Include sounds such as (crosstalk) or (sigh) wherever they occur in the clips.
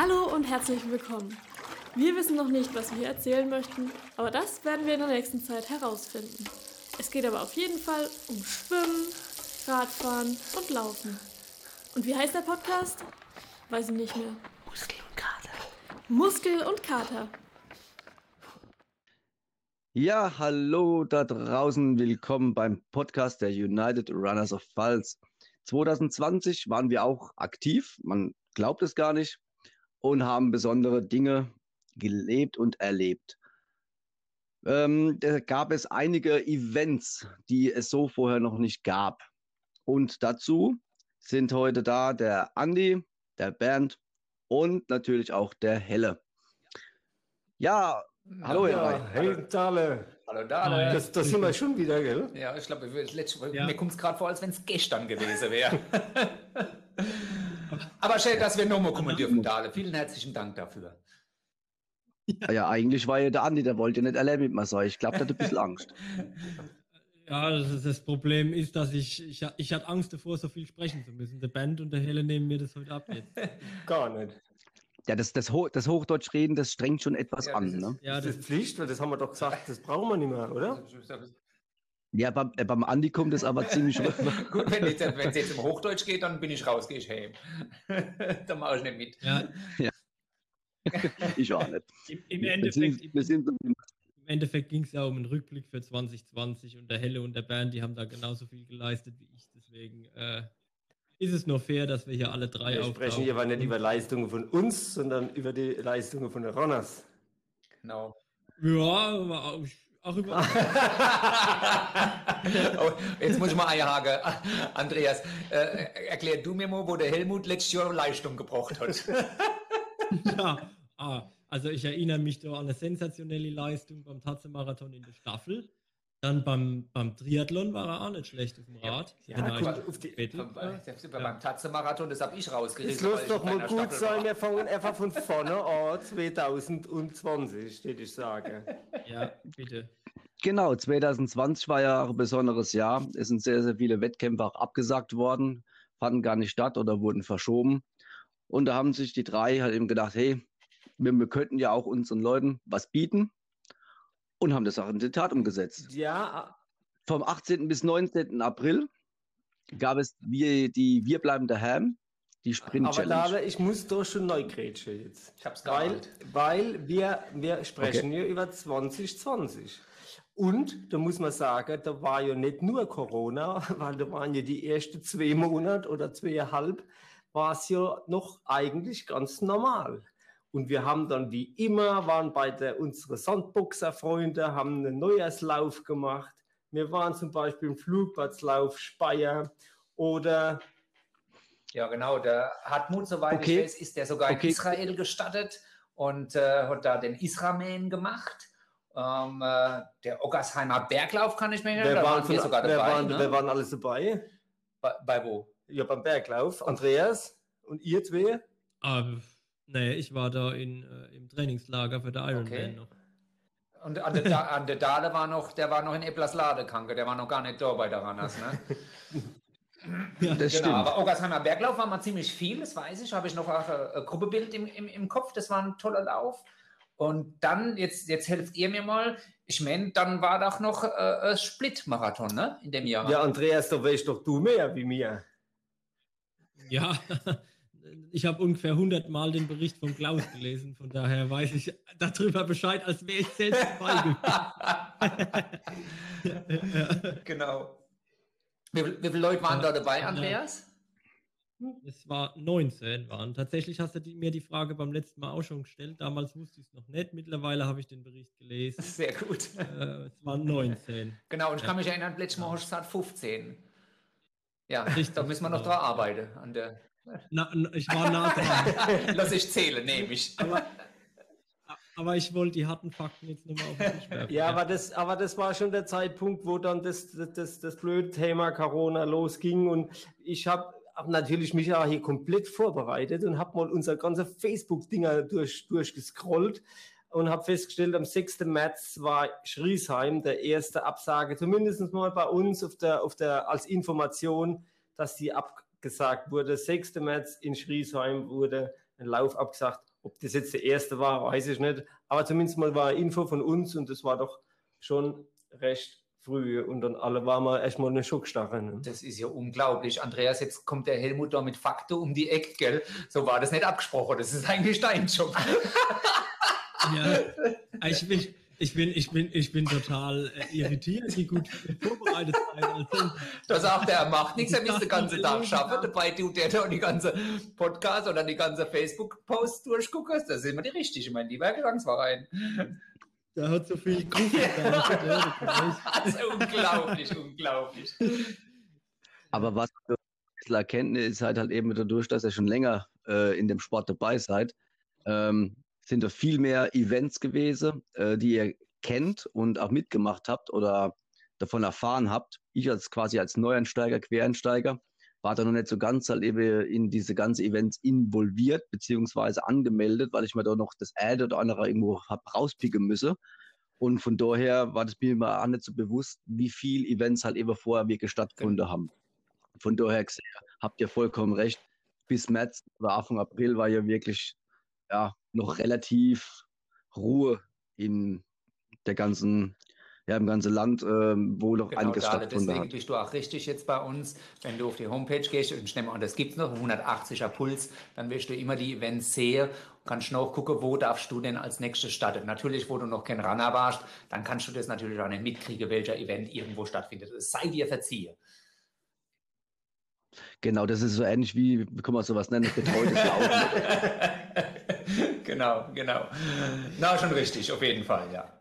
Hallo und herzlich willkommen. Wir wissen noch nicht, was wir erzählen möchten, aber das werden wir in der nächsten Zeit herausfinden. Es geht aber auf jeden Fall um Schwimmen, Radfahren und Laufen. Und wie heißt der Podcast? Weiß ich nicht mehr. Muskel und Kater. Muskel und Kater. Ja, hallo da draußen. Willkommen beim Podcast der United Runners of Pfalz. 2020 waren wir auch aktiv, man glaubt es gar nicht, und haben besondere Dinge gelebt und erlebt. Ähm, da gab es einige Events, die es so vorher noch nicht gab. Und dazu sind heute da der Andi, der Bernd und natürlich auch der Helle. Ja, hallo ja, ihr drei. Hey, Dale. Hallo Dale. Das, das sind wir schon wieder, gell? Ja, ich glaube, Ja. mir kommt es gerade vor, als wenn es gestern gewesen wäre. (laughs) Aber schön, dass wir nochmal kommen dürfen, Dale. Vielen herzlichen Dank dafür. Ja, eigentlich war ja der Andi, der wollte nicht allein mit mir sein. Ich glaube, der hat ein bisschen Angst. (laughs) Ja, das, ist, das Problem ist, dass ich, ich, ich hatte Angst davor, so viel sprechen zu müssen. Der Band und der Helle nehmen mir das heute ab jetzt. (laughs) Gar nicht. Ja, das, das, Ho das Hochdeutsch reden, das strengt schon etwas Ja, an. das ist- Ne? Ja, das das ist Pflicht, weil das haben wir doch gesagt, das brauchen wir nicht mehr, oder? (laughs) Ja, beim, äh, beim Andi kommt es aber ziemlich (laughs) rüber. Gut, wenn es es jetzt im Hochdeutsch geht, dann bin ich raus, gehe ich heim. (laughs) dann mache ich nicht mit. ja, (laughs) Ich auch nicht. im, im Wir Endeffekt, sind, wir sind, im Endeffekt ging es ja um einen Rückblick für 2020 und der Helle und der Band, die haben da genauso viel geleistet wie ich. Deswegen äh, ist es nur fair, dass wir hier alle drei Wir sprechen hier aber nicht über Leistungen von uns, sondern über die Leistungen von den Runners. Genau. Ja, aber auch, über. (laughs) oh, jetzt muss ich mal einhaken. Andreas, äh, erklär du mir mal, wo der Helmut letztes Jahr Leistung gebracht hat. (laughs) ja, ah, also ich erinnere mich da an eine sensationelle Leistung beim Tatze-Marathon in der Staffel. Dann beim, beim Triathlon war er auch nicht schlecht auf dem Rad. Ja, er gut, eigentlich auf die- bettelt war. Beim Tatze-Marathon, das habe ich rausgerissen. Es muss doch mal gut sein, fangen einfach von vorne an, 2020, würde ich sagen. Ja, bitte. genau, 2020 war ja auch ein besonderes Jahr. Es sind sehr, sehr viele Wettkämpfe auch abgesagt worden, fanden gar nicht statt oder wurden verschoben. Und da haben sich die drei halt eben gedacht, hey, wir, wir könnten ja auch unseren Leuten was bieten und haben das auch in die Tat umgesetzt. Ja, Vom 18. bis 19. April gab es wir, die Wir bleiben daheim, die Sprint aber Challenge. Dale, ich muss doch schon neu grätschen jetzt. Ich hab's Weil, weil wir, wir sprechen hier über 2020. Und da muss man sagen, da war ja nicht nur Corona, (laughs) weil da waren ja die ersten zwei Monate oder zweieinhalb, war es ja noch eigentlich ganz normal. Und wir haben dann wie immer, waren bei der, unsere Sandboxer-Freunde, haben einen Neujahrslauf gemacht. Wir waren zum Beispiel im Flugplatzlauf Speyer oder Ja, genau. Der Hartmut, soweit Okay. ich weiß, ist der sogar Okay. in Israel gestattet und äh, hat da den Israman gemacht. Ähm, äh, der Oggersheimer Berglauf kann ich mir erinnern. wer Da waren, waren wir von, sogar wer, dabei. waren, ne? wer waren alles dabei? bei, bei wo? Ja, beim Berglauf. Andreas und ihr zwei? Aber, nee, ich war da in, äh, im Trainingslager für der Ironman Okay. noch. Und an der, Da- an der Dale war noch, der war noch in Epplerslade kranke, der war noch gar nicht da bei der Ranners, ne? (laughs) Ja, Das genau, stimmt. aber Oggersheimer Berglauf war mal ziemlich viel, das weiß ich, habe ich noch ein, ein Gruppebild im, im, im Kopf, das war ein toller Lauf. Und dann, jetzt, jetzt helft ihr mir mal, ich meine, dann war doch noch äh, ein Split-Marathon, ne, in dem Jahr. Ja, Andreas, da weißt doch du mehr wie mir. ja. (laughs) ich habe ungefähr 100 Mal den Bericht von Klaus gelesen, von daher weiß ich darüber Bescheid, als wäre ich selbst dabei gewesen. (laughs) genau. Wie, wie viele Leute waren da dabei, Andreas? Es war 19 waren. Tatsächlich hast du die, mir die Frage beim letzten Mal auch schon gestellt. Damals wusste ich es noch nicht. Mittlerweile habe ich den Bericht gelesen. Sehr gut. Äh, es waren 19. Genau, und ich kann mich erinnern, letztes Mal hast du gesagt 15. Ja, Richtig, da müssen wir noch genau. dran arbeiten. An der Na, na, ich war nah dran. (laughs) Lass ich zählen, nehme ich. Aber, aber ich wollte die harten Fakten jetzt nochmal auf den Tisch werfen. Ja, aber das, aber das war schon der Zeitpunkt, wo dann das, das, das, das blöde Thema Corona losging. Und ich habe hab natürlich mich ja hier komplett vorbereitet und habe mal unser ganze Facebook-Dinger durch, durchgescrollt und habe festgestellt, am 6. März war Schriesheim der erste Absage, zumindest mal bei uns auf der, auf der, als Information, dass die abgesagt wurde. 6. März in Schriesheim wurde ein Lauf abgesagt. Ob das jetzt der erste war, weiß ich nicht. Aber zumindest mal war Info von uns und das war doch schon recht früh und dann alle waren wir erstmal eine Schockstarre. Ne? Das ist ja unglaublich. Andreas, jetzt kommt der Helmut da mit Fakten um die Ecke, gell? So war das nicht abgesprochen. Das ist eigentlich dein Job. ja, ich bin, ich bin, ich bin, ich bin total äh, irritiert, wie gut vorbereitet sein. Also, (laughs) da sagt er, er macht nichts, er müsste den ganzen Tag schaffen. Dabei tut der da die ganze Podcast oder die ganze Facebook-Post durchgucken. Das sind immer die richtigen, mein lieber Gesangsverein. Der hat so viel Gruppe. (laughs) also unglaublich, unglaublich. Aber was wir erkennen, ist halt, halt eben dadurch, dass ihr schon länger äh, in dem Sport dabei seid, ähm, sind da viel mehr Events gewesen, äh, die ihr kennt und auch mitgemacht habt oder davon erfahren habt. Ich als quasi als Neueinsteiger, Quereinsteiger, war da noch nicht so ganz halt eben in diese ganzen Events involviert beziehungsweise angemeldet, weil ich mir da noch das Ad oder andere irgendwo hab rauspicken müsse. Und von daher war das mir immer auch nicht so bewusst, wie viele Events halt eben vorher wirklich stattgefunden haben. Von daher gesehen, habt ihr vollkommen recht. Bis März oder Anfang April war ja wirklich ja, noch relativ Ruhe in der ganzen ja, im ganzen Land, ähm, wo noch genau, einiges Dale, stattgefunden deswegen bist du auch richtig jetzt bei uns. Wenn du auf die Homepage gehst, und ich nehme an, das gibt es noch, 180er Puls, dann wirst du immer die Events sehen kannst noch gucken, wo darfst du denn als nächstes starten. Natürlich, wo du noch kein Runner warst, dann kannst du das natürlich auch nicht mitkriegen, welcher Event irgendwo stattfindet. Es sei dir verziehe. Genau, das ist so ähnlich wie, wie kann man sowas nennen, (laughs) betreutes Laufen. (laughs) genau, genau. Na, schon richtig, auf jeden Fall, ja.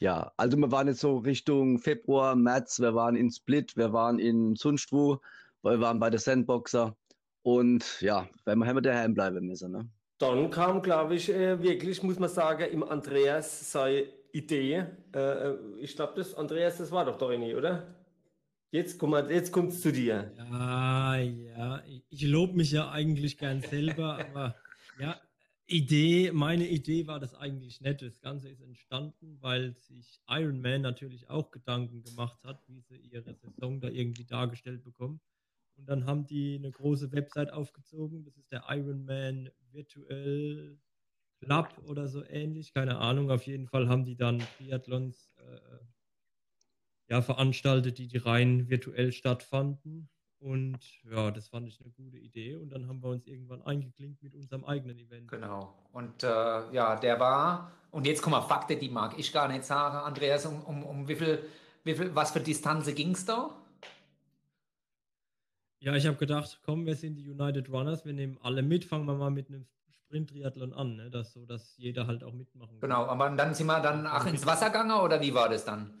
Ja, also wir waren jetzt so Richtung Februar, März, wir waren in Split, wir waren in Sunstwu, wir waren bei der Sandboxer und ja, wenn wir haben daheim bleiben müssen. Ne? Dann kam, glaube ich, äh, wirklich, muss man sagen, im Andreas seine Idee. Äh, äh ich glaube, das Andreas, das war doch doch nicht, oder? Jetzt, komm jetzt kommt es zu dir. Ja, ja, ich lobe mich ja eigentlich gern selber, aber ja, Idee, meine Idee war das eigentlich nicht. Das Ganze ist entstanden, weil sich Iron Man natürlich auch Gedanken gemacht hat, wie sie ihre Saison da irgendwie dargestellt bekommen. Und dann haben die eine große Website aufgezogen. Das ist der Iron Man Virtual Club oder so ähnlich. Keine Ahnung. Auf jeden Fall haben die dann Triathlons äh, ja, veranstaltet, die, die rein virtuell stattfanden. Und ja, das fand ich eine gute Idee. Und dann haben wir uns irgendwann eingeklinkt mit unserem eigenen Event. Genau. Und äh, ja, der war, und jetzt kommen Fakten, die mag ich gar nicht sagen, Andreas, um, um, um wie viel, wie viel, was für Distanz ging es da? Ja, ich habe gedacht, komm, wir sind die United Runners, wir nehmen alle mit, fangen wir mal mit einem Sprint-Triathlon an, ne? dass, so, dass jeder halt auch mitmachen kann. Genau, aber dann sind wir dann ach, ins Wasser gegangen oder wie war das dann?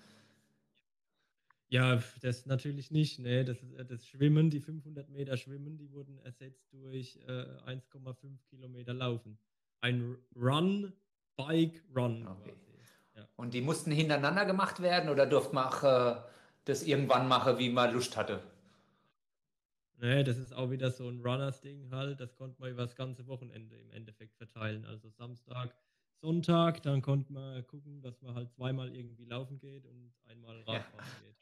Ja, das natürlich nicht. Nee, das, äh, das Schwimmen, die 500 Meter Schwimmen, die wurden ersetzt durch äh, 1,5 Kilometer Laufen. Ein Run, Bike, Run. Okay. Ja. Und die mussten hintereinander gemacht werden oder durfte man auch, äh, das irgendwann machen, wie man Lust hatte? Nee, das ist auch wieder so ein Runners-Ding halt. Das konnte man über das ganze Wochenende im Endeffekt verteilen. Also Samstag, Sonntag, dann konnte man gucken, dass man halt zweimal irgendwie laufen geht und einmal Radfahren ja. geht.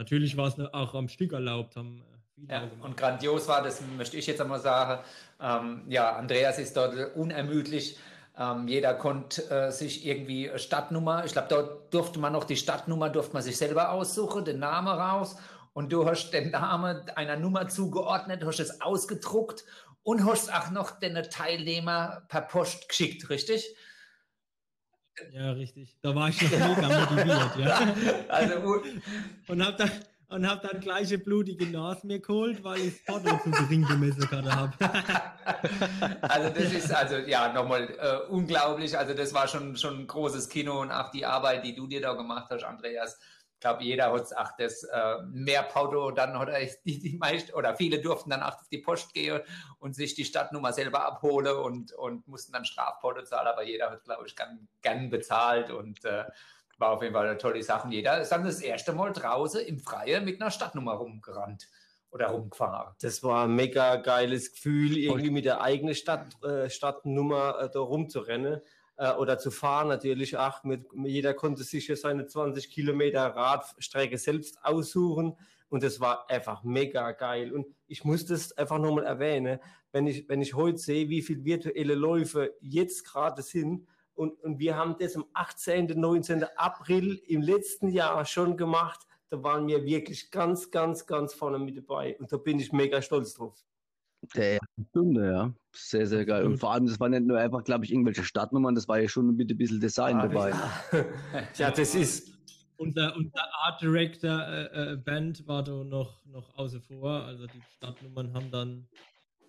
Natürlich war es auch am Stück erlaubt, haben äh, viele ja, Und grandios war, das möchte ich jetzt einmal sagen. Ähm, ja, Andreas ist dort unermüdlich. Ähm, jeder konnte äh, sich irgendwie Stadtnummer, ich glaube, dort durfte man noch die Stadtnummer, durfte man sich selber aussuchen, den Namen raus. Und du hast den Namen einer Nummer zugeordnet, hast es ausgedruckt und hast auch noch den Teilnehmer per Post geschickt, richtig? Ja, richtig. Da war ich noch mega motiviert, ja. (laughs) Also, und hab dann, und habe dann gleiche blutige Nase mir geholt, weil ich das Porto zu gering gemessen habe. (laughs) also das ist also ja nochmal äh, unglaublich. Also das war schon schon ein großes Kino und auch die Arbeit, die du dir da gemacht hast, Andreas ich glaube, jeder hat ach, das äh, mehr Pauto, dann hat die, die meisten oder viele durften dann auch auf die Post gehen und sich die Stadtnummer selber abholen und, und mussten dann Strafpauto zahlen, aber jeder hat, glaube ich, gern, gern bezahlt und äh, war auf jeden Fall eine tolle Sache. Jeder ist dann das erste Mal draußen im Freien mit einer Stadtnummer rumgerannt oder rumgefahren. Das war ein mega geiles Gefühl, irgendwie mit der eigenen Stadt, äh, Stadtnummer äh, da rumzurennen äh, oder zu fahren natürlich auch. Mit, jeder konnte sich ja seine 20 Kilometer Radstrecke selbst aussuchen und das war einfach mega geil. Und ich muss das einfach nochmal erwähnen, wenn ich, wenn ich heute sehe, wie viele virtuelle Läufe jetzt gerade sind, und, und wir haben das am 18., 19. April im letzten Jahr schon gemacht, da waren wir wirklich ganz, ganz, ganz vorne mit dabei. Und da bin ich mega stolz drauf. Der erste (laughs) Stunde, ja. Sehr, sehr geil. Und vor allem, das waren nicht nur einfach, glaube ich, irgendwelche Startnummern, das war ja schon mit ein bisschen Design Ah, dabei. ja, (laughs) das ist, Unser, unser Art Director äh, äh, Band war da noch, noch außen vor. Also die Startnummern haben dann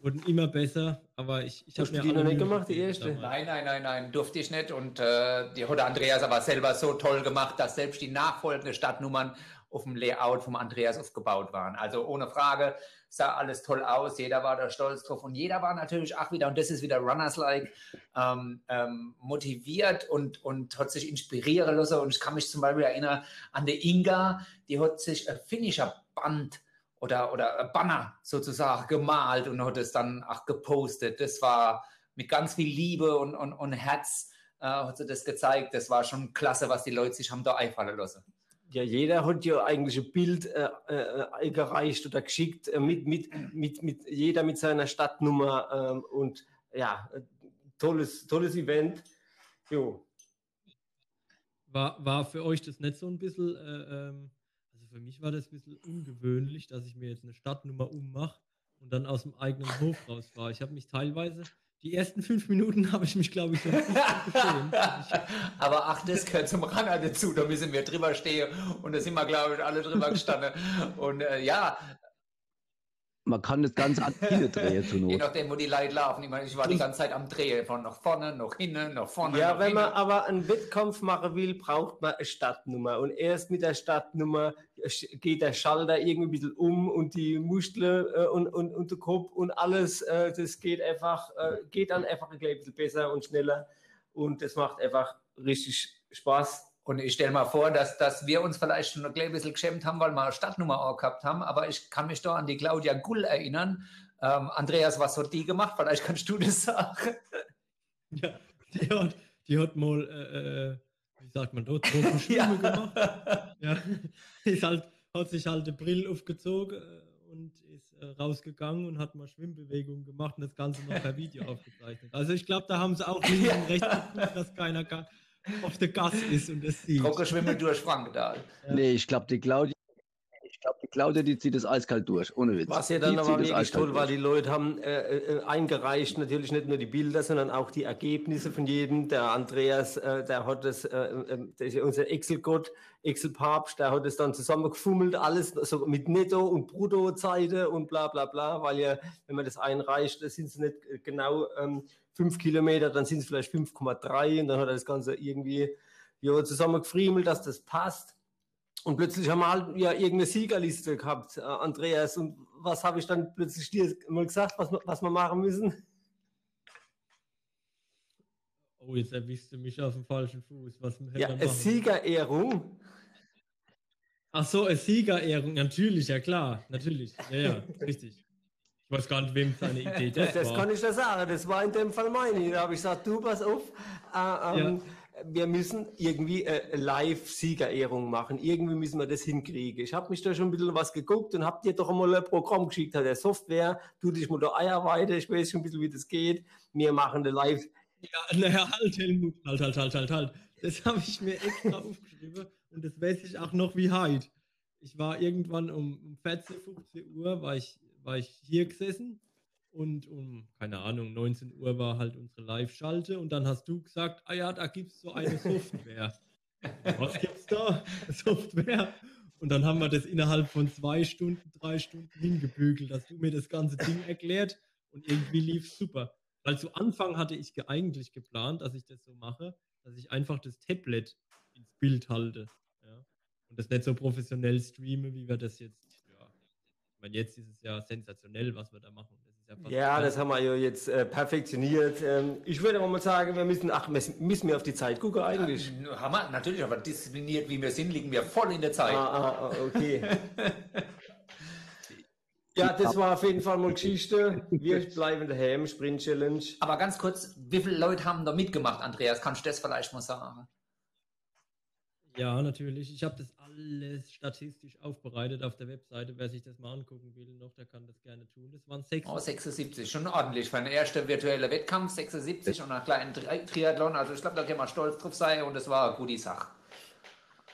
wurden immer besser, aber ich, ich habe Hast du die noch nicht gemacht, die erste? Nein, nein, nein, nein, durfte ich nicht. Und äh, die hat Andreas aber selber so toll gemacht, dass selbst die nachfolgenden Stadtnummern auf dem Layout vom Andreas aufgebaut waren. Also ohne Frage sah alles toll aus, jeder war da stolz drauf und jeder war natürlich auch wieder, und das ist wieder Runners-like, ähm, ähm, motiviert und, und hat sich inspirieren lassen. Und ich kann mich zum Beispiel erinnern an die Inga, die hat sich ein Finisher-Band oder, oder ein Banner sozusagen gemalt und hat es dann auch gepostet. Das war mit ganz viel Liebe und, und, und Herz äh, hat sie das gezeigt. Das war schon klasse, was die Leute sich haben da einfallen lassen. Ja, jeder hat ja eigentlich ein Bild äh, äh, gereicht oder geschickt, äh, mit, mit, mit, mit, jeder mit seiner Stadtnummer ähm, und ja, äh, tolles, tolles Event. Jo. War, war für euch das nicht so ein bisschen, äh, ähm, also für mich war das ein bisschen ungewöhnlich, dass ich mir jetzt eine Stadtnummer ummache und dann aus dem eigenen Hof rausfahre. Ich habe mich teilweise, die ersten fünf Minuten (laughs) habe ich mich, glaube ich. Also ich, (laughs) Aber ach, das gehört zum Ranner dazu. Da müssen wir drüber stehen und da sind wir, glaube ich, alle drüber gestanden. Und äh, ja, Man kann das Ganze an (laughs) Kine drehen je Not. nachdem, wo die Leute laufen. Ich, meine, ich war die ganze Zeit am Drehen, von nach vorne, nach hinten, nach vorne. Ja, nach wenn man hinten. aber einen Wettkampf machen will, braucht man eine Stadtnummer. Und erst mit der Stadtnummer geht der Schalter irgendwie ein bisschen um und die Muskeln äh, und, und, und der Kopf und alles, äh, das geht einfach, äh, geht dann einfach ein bisschen besser und schneller. Und das macht einfach richtig Spaß. Und ich stelle mal vor, dass, dass wir uns vielleicht schon ein klein bisschen geschämt haben, weil wir eine Stadtnummer auch gehabt haben. Aber ich kann mich da an die Claudia Gull erinnern. Ähm, Andreas, was hat die gemacht? Vielleicht kannst du das sagen. ja, die hat, die hat mal, äh, äh, wie sagt man da, Tropenschwimme (laughs) gemacht. Ja, ist halt, hat sich halt eine Brille aufgezogen äh, und ist äh, rausgegangen und hat mal Schwimmbewegungen gemacht und das Ganze noch per Video (laughs) aufgezeichnet. Also ich glaube, da haben sie auch links und rechts geguckt, dass keiner ga- auf der Gas ist und das sieht. Trockenschwimmen durch Frankendal. Ja. Nee, ich glaube, die Claudia, Claudia, die zieht das eiskalt durch, ohne Witz. Was ja dann die aber das wirklich toll war, die Leute haben äh, äh, eingereicht, natürlich nicht nur die Bilder, sondern auch die Ergebnisse von jedem. Der Andreas, äh, der hat das, äh, äh, der ist ja unser Excel-Gott, Excel-Papst, der hat es dann zusammengefummelt, alles so mit Netto- und Brutto-Seite und bla bla bla, weil ja, wenn man das einreicht, das sind es nicht genau ähm, fünf Kilometer, dann sind es vielleicht 5,3 und dann hat er das Ganze irgendwie ja, zusammengefriemelt, dass das passt. Und plötzlich haben wir halt ja irgendeine Siegerliste gehabt, äh, Andreas. Und was habe ich dann plötzlich dir mal gesagt, was, wir- was wir machen müssen? Oh, jetzt erwischst du mich auf dem falschen Fuß. Was Ja, eine? Siegerehrung. Ach so, eine Siegerehrung, natürlich, ja klar, natürlich. Ja, ja, (laughs) richtig. Ich weiß gar nicht, wem seine Idee das, Das, war. kann ich dir sagen. Das war in dem Fall meine. Da habe ich gesagt, du, pass auf, äh, ähm, wir müssen irgendwie äh, Live-Siegerehrung machen. Irgendwie müssen wir das hinkriegen. Ich habe mich da schon ein bisschen was geguckt und habe dir doch einmal ein Programm geschickt, hat der Software, du dich mal da Eier weiter, ich weiß schon ein bisschen, wie das geht. Wir machen eine Live- Ja, naja, halt, Helmut, halt, halt, halt, halt, halt. Das (laughs) habe ich mir extra aufgeschrieben und das weiß ich auch noch wie heute. Ich war irgendwann um 14, 15 Uhr, war ich, war ich hier gesessen und um, keine Ahnung, 19 Uhr war halt unsere Live-Schalte und dann hast du gesagt, ah ja, da gibt es so eine (laughs) Software. Was gibt's da? (laughs) Software. Und dann haben wir das innerhalb von zwei Stunden, drei Stunden hingebügelt. Hast du mir das ganze Ding (laughs) erklärt und irgendwie lief super. Weil zu Anfang hatte ich ge eigentlich geplant, dass ich das so mache, dass ich einfach das Tablet ins Bild halte. Ja? Und das nicht so professionell streame, wie wir das jetzt. Ja. Ich meine, jetzt ist es ja sensationell, was wir da machen. Ja, Ja, das haben wir ja jetzt äh, perfektioniert. Ähm, ich würde aber mal sagen, wir müssen, ach, müssen wir auf die Zeit gucken eigentlich. Haben wir, natürlich, aber diszipliniert wie wir sind, liegen wir voll in der Zeit. Ah, ah, ah, okay. (laughs) ja, das war auf jeden Fall mal Geschichte. Wir bleiben daheim, Sprint Challenge. Aber ganz kurz, wie viele Leute haben da mitgemacht, Andreas? Kannst du das vielleicht mal sagen? Ja, natürlich. Ich habe das alles statistisch aufbereitet auf der Webseite. Wer sich das mal angucken will, noch, der kann das gerne tun. Das waren sechs. Oh, 76, schon ordentlich. Für einen ersten virtuellen Wettkampf 76 und einen kleinen Tri Triathlon. Also ich glaube, da kann man stolz drauf sein und das war eine gute Sache.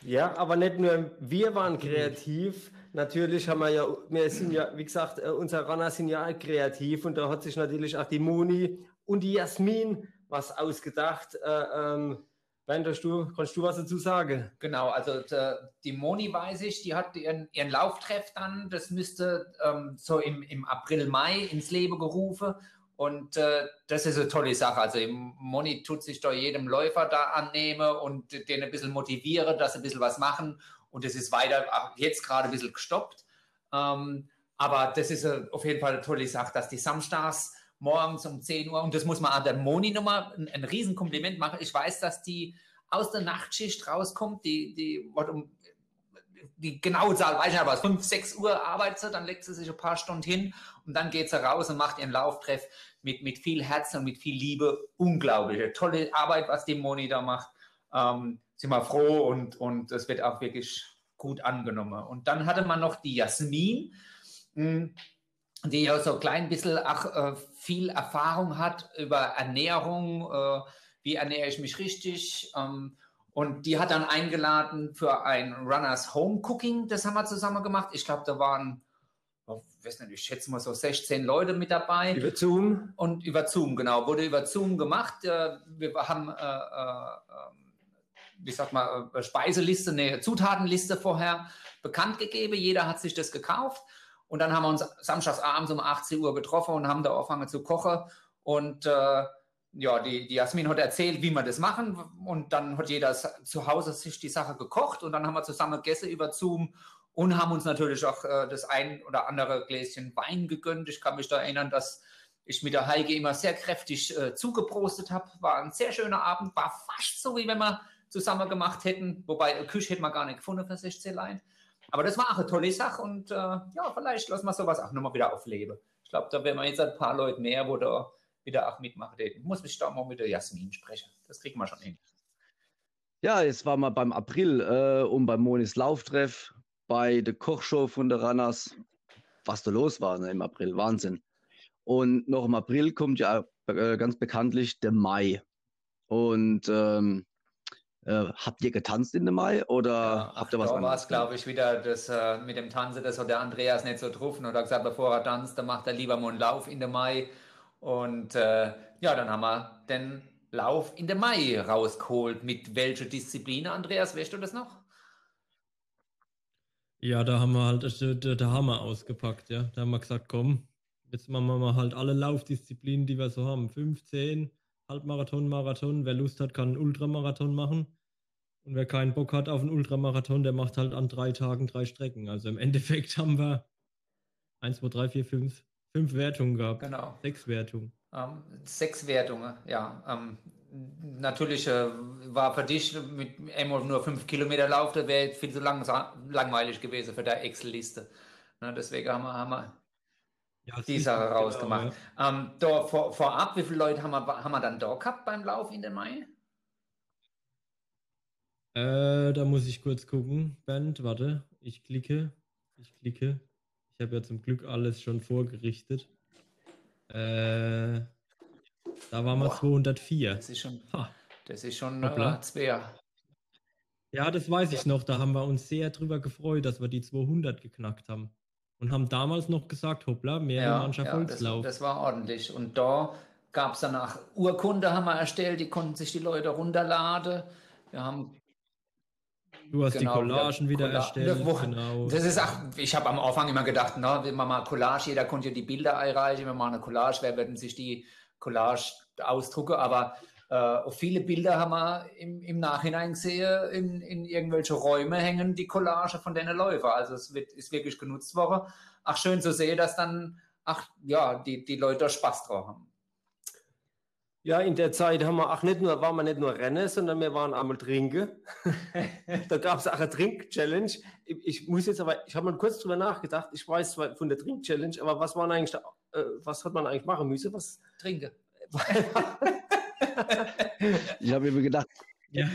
Ja, aber nicht nur wir waren kreativ. Natürlich haben wir ja, wir sind ja, wie gesagt, äh, unsere Runner sind ja kreativ und da hat sich natürlich auch die Moni und die Jasmin was ausgedacht. Äh, ähm, Bernd, du, kannst du was dazu sagen? Genau, also die Moni weiß ich, die hat ihren, ihren Lauftreff dann, das müsste ähm, so im, im April, Mai ins Leben gerufen. Und äh, das ist eine tolle Sache. Also Moni tut sich da jedem Läufer da annehmen und den ein bisschen motivieren, dass sie ein bisschen was machen. Und das ist weiter, jetzt gerade ein bisschen gestoppt. Ähm, aber das ist eine, auf jeden Fall eine tolle Sache, dass die Samstags morgens um 10 Uhr. Und das muss man an der Moni nochmal ein, ein Riesenkompliment machen. Ich weiß, dass die aus der Nachtschicht rauskommt, die, die, die genaue Zahl weiß ich aber, 5, 6 Uhr arbeitet sie, dann legt sie sich ein paar Stunden hin und dann geht sie raus und macht ihren Lauftreff mit, mit viel Herz und mit viel Liebe. Unglaubliche, tolle Arbeit, was die Moni da macht. Ähm, sind wir froh und, und es wird auch wirklich gut angenommen. Und dann hatte man noch die Jasmin. Mh, hm, die ja so ein klein bisschen ach, äh, viel Erfahrung hat über Ernährung, äh, wie ernähre ich mich richtig. Ähm, und die hat dann eingeladen für ein Runners Home Cooking, das haben wir zusammen gemacht. Ich glaube, da waren, oh, weiß nicht, ich schätze mal so 16 Leute mit dabei. Über Zoom? Und über Zoom, genau. Wurde über Zoom gemacht. Äh, wir haben, äh, äh, wie sagt man, Speiseliste, eine Zutatenliste vorher bekannt gegeben. Jeder hat sich das gekauft. Und dann haben wir uns samstags abends um 18 Uhr getroffen und haben da angefangen zu kochen. Und äh, ja, die, die Jasmin hat erzählt, wie wir das machen. Und dann hat jeder zu Hause sich die Sache gekocht. Und dann haben wir zusammen gegessen über Zoom und haben uns natürlich auch äh, das ein oder andere Gläschen Wein gegönnt. Ich kann mich da erinnern, dass ich mit der Heike immer sehr kräftig äh, zugeprostet habe. War ein sehr schöner Abend, war fast so, wie wenn wir zusammen gemacht hätten. Wobei, Küche hätten wir gar nicht gefunden für 16 Leute. Aber das war auch eine tolle Sache und äh, ja, vielleicht lassen wir sowas auch nochmal wieder aufleben. Ich glaube, da werden wir jetzt ein paar Leute mehr, wo da wieder auch mitmachen. Ich muss mich da mal mit der Jasmin sprechen. Das kriegen wir schon hin. Ja, jetzt waren wir beim April äh, und beim Monis Lauftreff bei der Kochshow von der Ranners. Was da los war ne, im April, Wahnsinn. Und noch im April kommt ja äh, ganz bekanntlich der Mai. Und ähm, äh, habt ihr getanzt in dem Mai oder ja, habt ihr was anderes? Da war es, glaube ich, wieder das äh, mit dem Tanzen, das hat der Andreas nicht so getroffen oder gesagt, bevor er tanzt, dann macht er lieber mal einen Lauf in dem Mai. Und äh, ja, dann haben wir den Lauf in dem Mai rausgeholt. Mit welcher Disziplin, Andreas, weißt du das noch? Ja, da haben wir halt der, der Hammer ausgepackt, ja. Da haben wir gesagt, komm, jetzt machen wir mal halt alle Laufdisziplinen, die wir so haben. 15, Halbmarathon, Marathon. Wer Lust hat, kann einen Ultramarathon machen. Und wer keinen Bock hat auf einen Ultramarathon, der macht halt an drei Tagen drei Strecken. Also im Endeffekt (laughs) haben wir 1, 2, 3, 4, 5, fünf Wertungen gehabt. Genau. Sechs Wertungen. Ähm, sechs Wertungen, ja. Ähm, natürlich äh, war für dich mit einmal nur fünf Kilometer Lauf, da wäre viel zu lang, langweilig gewesen für der Excel-Liste. Ne, deswegen haben wir, haben wir ja, die Sache genau, rausgemacht. Genau, ja. ähm, da, vor, vorab, wie viele Leute haben wir, haben wir dann da gehabt beim Lauf in den Mai? Äh, da muss ich kurz gucken. Bernd, warte. Ich klicke. Ich klicke. Ich habe ja zum Glück alles schon vorgerichtet. Äh, da waren wir 204. Das ist schon, ha. das ist schon äh, zwei. Ja, das weiß ich noch. Da haben wir uns sehr drüber gefreut, dass wir die 200 geknackt haben. Und haben damals noch gesagt, hoppla, mehr ja, Mannschaft ja, das, das, war ordentlich. Und da gab es danach Urkunde, haben wir erstellt, die konnten sich die Leute runterladen. Wir haben Du hast genau, die Collagen wieder Colla erstellt. Wo, genau. Das ist auch, ich habe am Anfang immer gedacht, na, wenn man mal Collage, jeder konnte ja die Bilder einreichen, wenn man eine Collage, wer werden sich die Collage ausdrucken, aber äh, viele Bilder haben wir im, im Nachhinein gesehen, in, in irgendwelche Räume hängen die Collage von den Läufern. Also es wird, ist wirklich genutzt worden. Ach, schön zu sehen, dass dann, ach ja, die, die Leute Spaß drauf haben. Ja, in der Zeit haben wir auch nicht nur, waren wir nicht nur Rennen, sondern wir waren einmal trinken. (laughs) da gab es auch eine Trink-Challenge. Ich, ich, muss jetzt aber, ich habe mal kurz drüber nachgedacht. Ich weiß zwar von der Trink-Challenge, aber was waren eigentlich, da, äh, was hat man eigentlich machen müssen? Was? Trinken. (laughs) ich habe mir gedacht, Ja,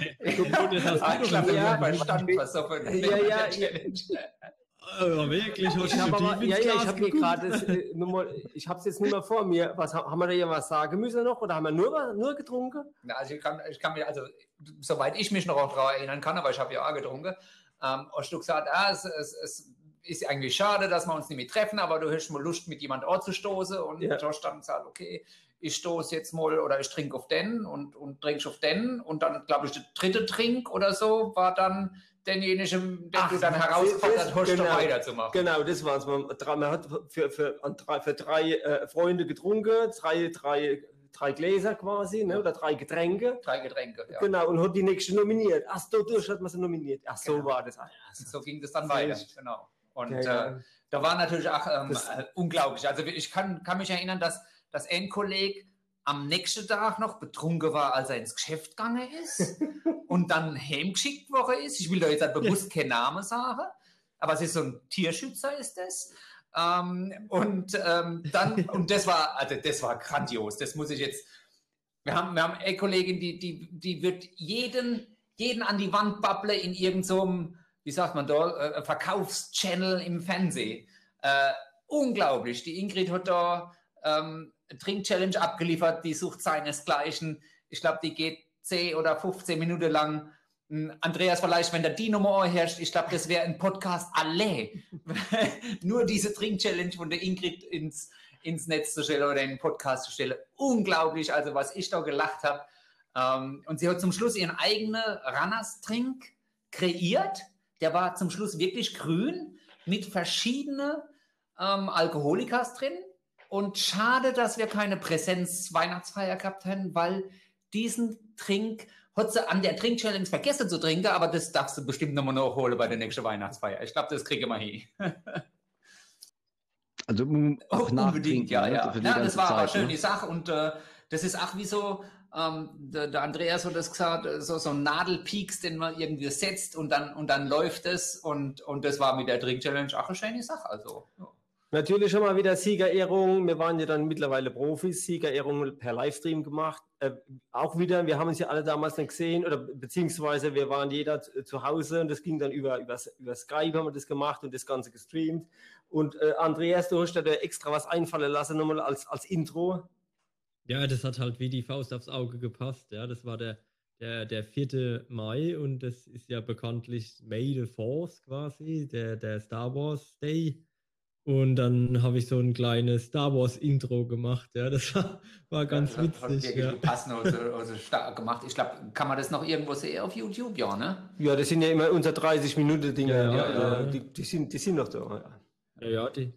ja, ja, Ja, (laughs) Oh, wirklich, Ich habe aber, ja, ja, ich habe mir gerade, äh, ich habe es jetzt nicht mehr vor mir. Was haben wir da ja was sagen müssen noch oder haben wir nur, was- nur getrunken? Na, also ich kann, ich kann mir, also soweit ich mich noch auch daran erinnern kann, aber ich habe ja auch getrunken, ähm, hast du gesagt, ah, es, es, es ist eigentlich schade, dass wir uns nicht mehr treffen, aber du hast mal Lust, mit jemand anzustoßen und Ja. Josh dann gesagt, okay, ich stoße jetzt mal oder ich trinke auf den und, und trinke auf den und dann, glaube ich, der dritte Trink oder so war dann derjenige, den Ach, du dann herausgefordert hast, genau. weiterzumachen. Genau, das war es. Man, man hat für, für, für drei äh, Freunde getrunken, drei, drei, drei Gläser quasi, ne, oder drei Getränke. Drei Getränke, ja. Genau, und hat die nächste nominiert. Ach so, durch hat man sie nominiert. Ach so Genau. war das. Ja, so. Ging das dann weiter, genau. Und Ja, äh. Da war natürlich auch ähm, äh, unglaublich. Also ich kann, kann mich erinnern, dass das Endkolleg am nächsten Tag noch betrunken war, als er ins Geschäft gegangen ist (laughs) und dann heimgeschickt worden ist. Ich will da jetzt halt bewusst keinen Namen sagen, aber es ist so ein Tierschützer ist das. Ähm, und ähm, dann, und das war, also das war grandios. Das muss ich jetzt. Wir haben, wir haben eine Kollegin, die, die, die wird jeden, jeden an die Wand babble in irgendeinem, so wie sagt man da, äh, Verkaufschannel im Fernsehen. Äh, unglaublich. Die Ingrid hat da ähm, Trink-Challenge abgeliefert, die sucht seinesgleichen. Ich glaube, die geht 10 oder 15 Minuten lang. Hm, Andreas, vielleicht, wenn der die Nummer herrscht, ich glaube, das wäre ein Podcast alle. (laughs) Nur diese Trink-Challenge von der Ingrid ins, ins Netz zu stellen oder in den Podcast zu stellen. Unglaublich, also was ich da gelacht habe. Ähm, und sie hat zum Schluss ihren eigenen Ranners-Trink kreiert. Der war zum Schluss wirklich grün mit verschiedenen ähm, Alkoholikas drin. Und schade, dass wir keine Präsenz-Weihnachtsfeier gehabt haben, weil diesen Trink hat sie an der Trink-Challenge vergessen zu trinken, aber das darfst du bestimmt nochmal nachholen bei der nächsten Weihnachtsfeier. Ich glaube, das kriege wir hin. (laughs) Also Oh, auch unbedingt, ja, ne, ja. ja das war aber Zeit, schön, ne? die Sache. Und äh, das ist auch wie so, ähm, der, der Andreas hat das gesagt, äh, so, so ein Nadelpieks, den man irgendwie setzt und dann, und dann läuft es. Und, und das war mit der Drink-Challenge auch eine schöne Sache. Also, ja. Natürlich schon mal wieder Siegerehrung. Wir waren ja dann mittlerweile Profis. Siegerehrung per Livestream gemacht. Äh, auch wieder, wir haben uns ja alle damals nicht gesehen oder beziehungsweise wir waren jeder zu, zu Hause und das ging dann über, über, über Skype haben wir das gemacht und das Ganze gestreamt. Und äh, Andreas, du hast da extra was einfallen lassen, nochmal als, als Intro. Ja, das hat halt wie die Faust aufs Auge gepasst. Ja, das war der, der, der 4. Mai und das ist ja bekanntlich May the Force quasi, der, der Star Wars Day. Und dann habe ich so ein kleines Star Wars Intro gemacht. Ja, das war, war ganz Das hat- hat witzig. Ja. passend also, also stark gemacht. Ich glaube, kann man das noch irgendwo sehen auf YouTube, ja, ne? Ja, das sind ja immer unter 30 Minuten Dinge. Ja, Ja, ja, ja. Die, die, sind, die sind noch da. Ja. Ja, ja, die,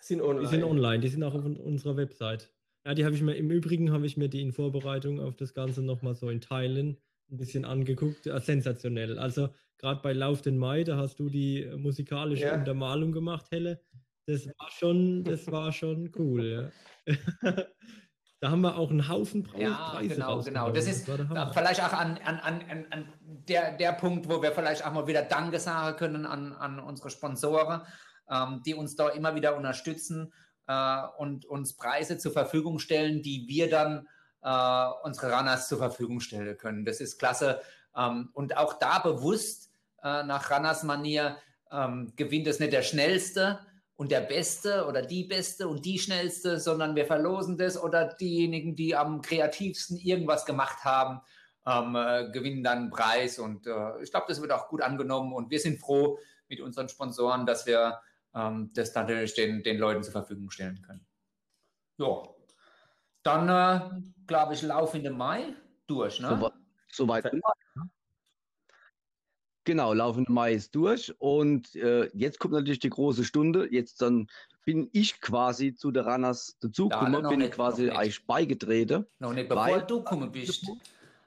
Sind online. die sind online, die sind auch auf un- unserer Website. Ja, die habe ich mir, im Übrigen habe ich mir die in Vorbereitung auf das Ganze nochmal so in Teilen ein bisschen angeguckt. Ja, sensationell. Also gerade bei Lauf den Mai, da hast du die musikalische Ja. Untermalung gemacht, Helle. Das war schon, das war schon cool, ja. (laughs) da haben wir auch einen Haufen Preise. Ja, genau, genau. Das ist war der da Hammer. vielleicht auch an, an, an, an, an der, der Punkt, wo wir vielleicht auch mal wieder Danke sagen können an, an unsere Sponsoren, ähm, die uns da immer wieder unterstützen äh, und uns Preise zur Verfügung stellen, die wir dann äh, unsere Runners zur Verfügung stellen können. Das ist klasse. Ähm, und auch da bewusst äh, nach Runners Manier ähm, gewinnt es nicht der Schnellste, und der Beste oder die Beste und die Schnellste, sondern wir verlosen das oder diejenigen, die am kreativsten irgendwas gemacht haben, ähm, äh, gewinnen dann einen Preis. Und äh, ich glaube, das wird auch gut angenommen und wir sind froh mit unseren Sponsoren, dass wir ähm, das natürlich den, den Leuten zur Verfügung stellen können. Ja, dann äh, glaube ich, laufende Mai durch. Ne? So, Soweit. Genau, laufende Mai ist durch und äh, jetzt kommt natürlich die große Stunde. Jetzt dann bin ich quasi zu der Runners dazugekommen, Ja, bin nicht, quasi euch beigetreten. Noch nicht, bevor du gekommen bist,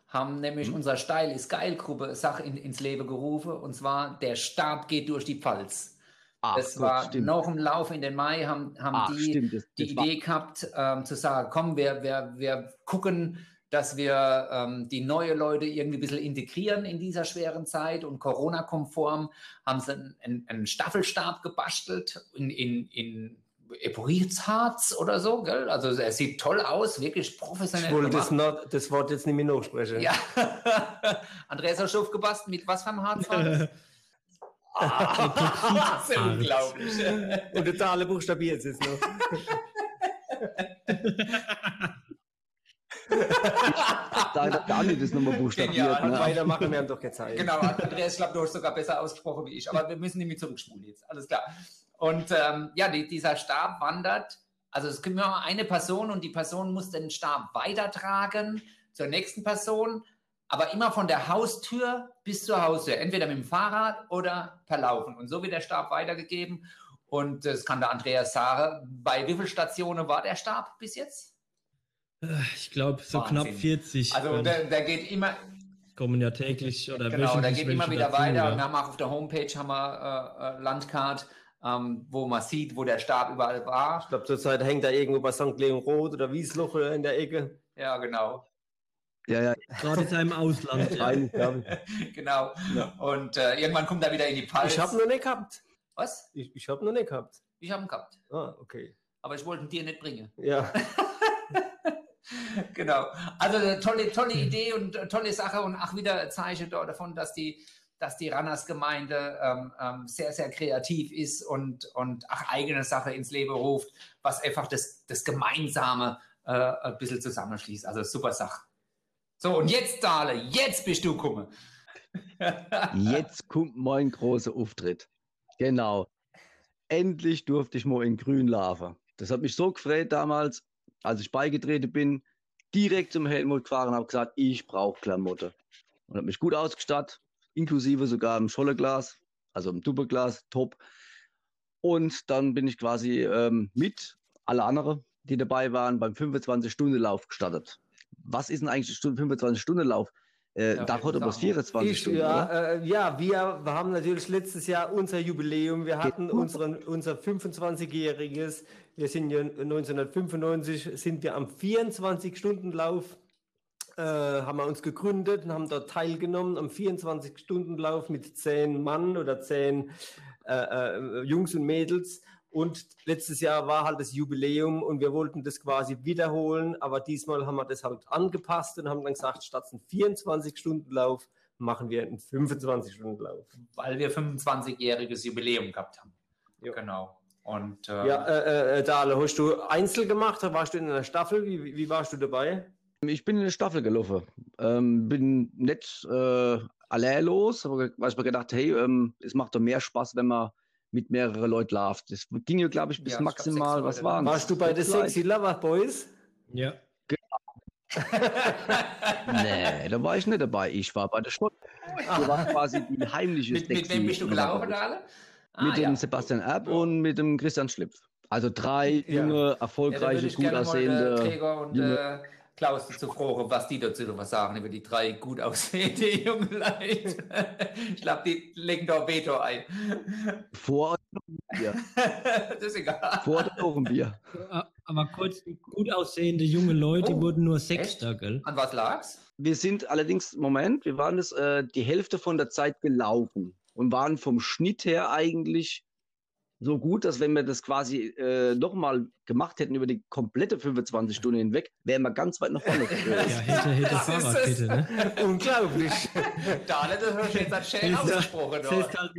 haben nämlich Mhm. unser Steil ist geil Gruppe Sache in, ins Leben gerufen und zwar der Stab geht durch die Pfalz. Ach das Gott, war stimmt. noch im Lauf in den Mai, haben, haben Ach, die stimmt, das, die das war- Idee gehabt, ähm, zu sagen, komm, wir, wir, wir gucken, dass wir ähm, die neue Leute irgendwie ein bisschen integrieren in dieser schweren Zeit und Corona-konform haben sie einen, einen, einen Staffelstab gebastelt in, in, in Eporizharz oder so, gell? Also er sieht toll aus, wirklich professionell. Ich wollte das, not, das Wort jetzt nicht mehr nachsprechen. Ja. (laughs) Andreas hast du aufgepasst, mit was für einem Harzharz? (laughs) ah, (laughs) das ist unglaublich. Und der Tale buchstabiert es noch. Da hat Daniel das nochmal buchstabiert. Genial. Ne? Weitermachen, wir haben doch keine Zeit. Genau, Andreas, ich glaube, du hast sogar besser ausgesprochen wie ich, aber wir müssen nämlich zurückspulen jetzt, alles klar. Und ähm, ja, die, dieser Stab wandert, also es gibt nur eine Person und die Person muss den Stab weitertragen zur nächsten Person, aber immer von der Haustür bis zur Haustür, entweder mit dem Fahrrad oder per Laufen. Und so wird der Stab weitergegeben. Und das kann der Andreas sagen. Bei wie vielen Stationen war der Stab bis jetzt? Ich glaube, so Wahnsinn. knapp 40. Also der, der geht immer, kommen ja täglich oder Genau, der wöchentlich geht immer wieder dazu, weiter. ja. Und wir haben auch auf der Homepage haben wir äh, äh, Landcard, ähm, wo man sieht, wo der Stab überall war. Ich glaube, zurzeit hängt da irgendwo bei St. Leon Roth oder Wiesloch in der Ecke. Ja, genau. Ja, ja, Gerade ist er im Ausland. ja. freilich, ja. (laughs) genau. Und äh, irgendwann kommt er wieder in die Pfalz. Ich habe noch nicht gehabt. Was? Ich, ich habe noch nicht gehabt. Ich habe ihn gehabt. Ah, okay. Aber ich wollte ihn dir nicht bringen. Ja. (laughs) (laughs) genau. Also eine tolle, tolle Idee und äh, tolle Sache und auch wieder ein Zeichen da- davon, dass die, dass die Ranners-Gemeinde ähm, ähm, sehr, sehr kreativ ist und, und auch eigene Sache ins Leben ruft, was einfach das, das Gemeinsame äh, ein bisschen zusammenschließt. Also super Sache. So, und jetzt, Dale, jetzt bist du gekommen. (laughs) Jetzt kommt mein großer Auftritt. Genau. Endlich durfte ich mal in Grün laufen. Das hat mich so gefreut damals, als ich beigetreten bin, direkt zum Helmut gefahren und habe gesagt, ich brauche Klamotte. Und habe mich gut ausgestattet, inklusive sogar im Scholleglas, also im Doppelglas, top. Und dann bin ich quasi ähm, mit alle anderen, die dabei waren, beim 25-Stunden-Lauf gestartet. Was ist denn eigentlich der 25-Stunden-Lauf? Äh, Ja, da heute mal. 24 Ich, Stunden. ja, äh, ja wir, wir haben natürlich letztes Jahr unser Jubiläum. Wir hatten unseren, unser 25-jähriges. Wir sind ja 1995 sind wir am 24-Stunden-Lauf äh, haben wir uns gegründet und haben dort teilgenommen am 24-Stunden-Lauf mit zehn Mann oder zehn äh, äh, Jungs und Mädels. Und letztes Jahr war halt das Jubiläum und wir wollten das quasi wiederholen, aber diesmal haben wir das halt angepasst und haben dann gesagt, statt einen 24-Stunden-Lauf machen wir einen 25-Stunden-Lauf. Weil wir 25-jähriges Jubiläum gehabt haben. Ja. Genau. Und äh, Ja, äh, äh, Dale, hast du Einzel gemacht? Warst du in einer Staffel? Wie, wie warst du dabei? Ich bin in eine Staffel gelaufen. Ähm, bin nicht äh, allein los, aber weil ich mir gedacht, hey, ähm, es macht doch mehr Spaß, wenn man mit mehreren Leuten läuft. Das ging ja, glaube ich, bis Ja, ich glaub, maximal, sechs was waren? Warst du bei den? Sexy Lover Boys? Ja. (laughs) Nee, da war ich nicht dabei. Ich war bei der Stadt. Du warst quasi die heimliche mit, mit wem bist du gelaufen, Dale? Ah, Mit dem ja. Sebastian Erb und mit dem Christian Schlipf. Also drei Ja. junge, Ja, erfolgreiche, ich gut mal äh, aussehende. Gregor und junge- äh, Klaus dazu fragen, was die dazu noch was sagen über die drei gut aussehende (laughs) jungen Leute. ich glaube, die legen da Veto ein. Vor Bier. (laughs) das ist egal. Vor dem Bier. Aber kurz, gut aussehende junge Leute Oh, wurden nur Sechster, gell? An was lag's? Wir sind allerdings, Moment, wir waren das äh, die Hälfte von der Zeit gelaufen und waren vom Schnitt her eigentlich so gut, dass wenn wir das quasi äh, nochmal gemacht hätten über die komplette 25 Stunden hinweg, wären wir ganz weit nach vorne (laughs) Ja, gewesen. hätte, hätte Das ist Fahrradkette, ne? (laughs) Unglaublich. Dale, das hast du jetzt Das ist- ausgesprochen. Das da.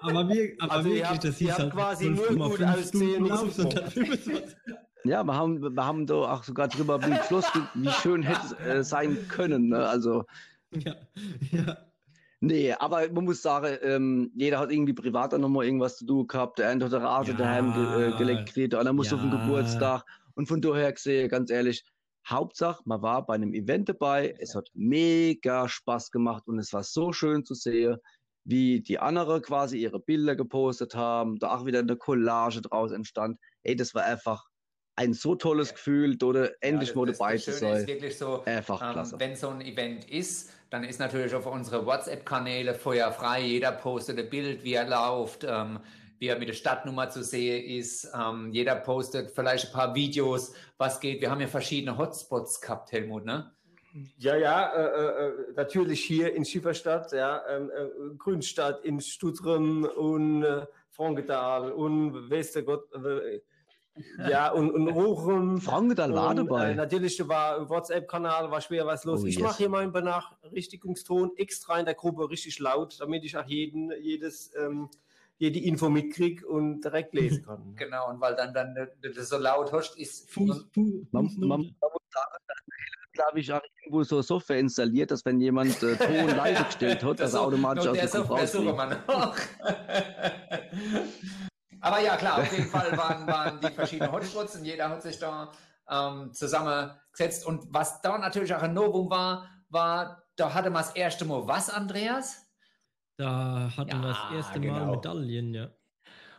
Aber, wir, aber Also ihr wirklich, habt- das ihr hieß habt halt quasi nur 12,5 gut aussehen, Stunden nicht Lauf so und dann 25. Ja, wir haben, wir haben da auch sogar drüber geflossen, wie schön hätte es äh, sein können. Ne? Also, Ja, ja. Nee, aber man muss sagen, ähm, jeder hat irgendwie privat dann nochmal irgendwas zu tun gehabt. Der eine hat eine Rase Ja. daheim ge äh, gelegt gekriegt, der andere muss auf den Ja. Geburtstag. Und von daher gesehen, ganz ehrlich, Hauptsache, man war bei einem Event dabei. Es hat mega Spaß gemacht und es war so schön zu sehen, wie die anderen quasi ihre Bilder gepostet haben, da auch wieder eine Collage draus entstand. Ey, das war einfach ein so tolles Ja. Gefühl, oder endlich das- mal dabei das zu Schöne ist sein. wirklich so, Einfach ähm, klasse. wenn so ein Event ist, dann ist natürlich auf unsere WhatsApp-Kanäle feuerfrei. Jeder postet ein Bild, wie er läuft, ähm, wie er mit der Stadtnummer zu sehen ist. Ähm, jeder postet vielleicht ein paar Videos, was geht. Wir haben ja verschiedene Hotspots gehabt, Helmut, ne? Ja, ja, äh, äh, natürlich hier in Schieferstadt, ja, ähm, äh, Grünstadt, in Stutzrum und äh, Frankenthal und Westergott, äh, ja, und, und Bochum. (laughs) Frankenthal war Und, dabei. Äh, natürlich da war WhatsApp-Kanal, war schwer was los. Oh, ich yes. mache hier meinen Benachrichtigungston extra in der Gruppe richtig laut, damit ich auch jeden, jedes, ähm, jede Info mitkriege und direkt lesen kann. Genau, und weil dann, dann das so laut huscht, ist. Fuß, Fuß, Man, man, (laughs) glaube ich, auch irgendwo so Software installiert, dass wenn jemand äh, Ton (laughs) leise gestellt hat, dass er automatisch aus der dem Gruppe Software wir. Aber ja, klar, auf jeden (laughs) Fall waren, waren die verschiedenen Hotspots und jeder hat sich da ähm, zusammengesetzt. Und was da natürlich auch ein Novum war, war, da hatte man das erste Mal was, Andreas? Da hatten wir Ja, das erste genau. Mal Medaillen, ja.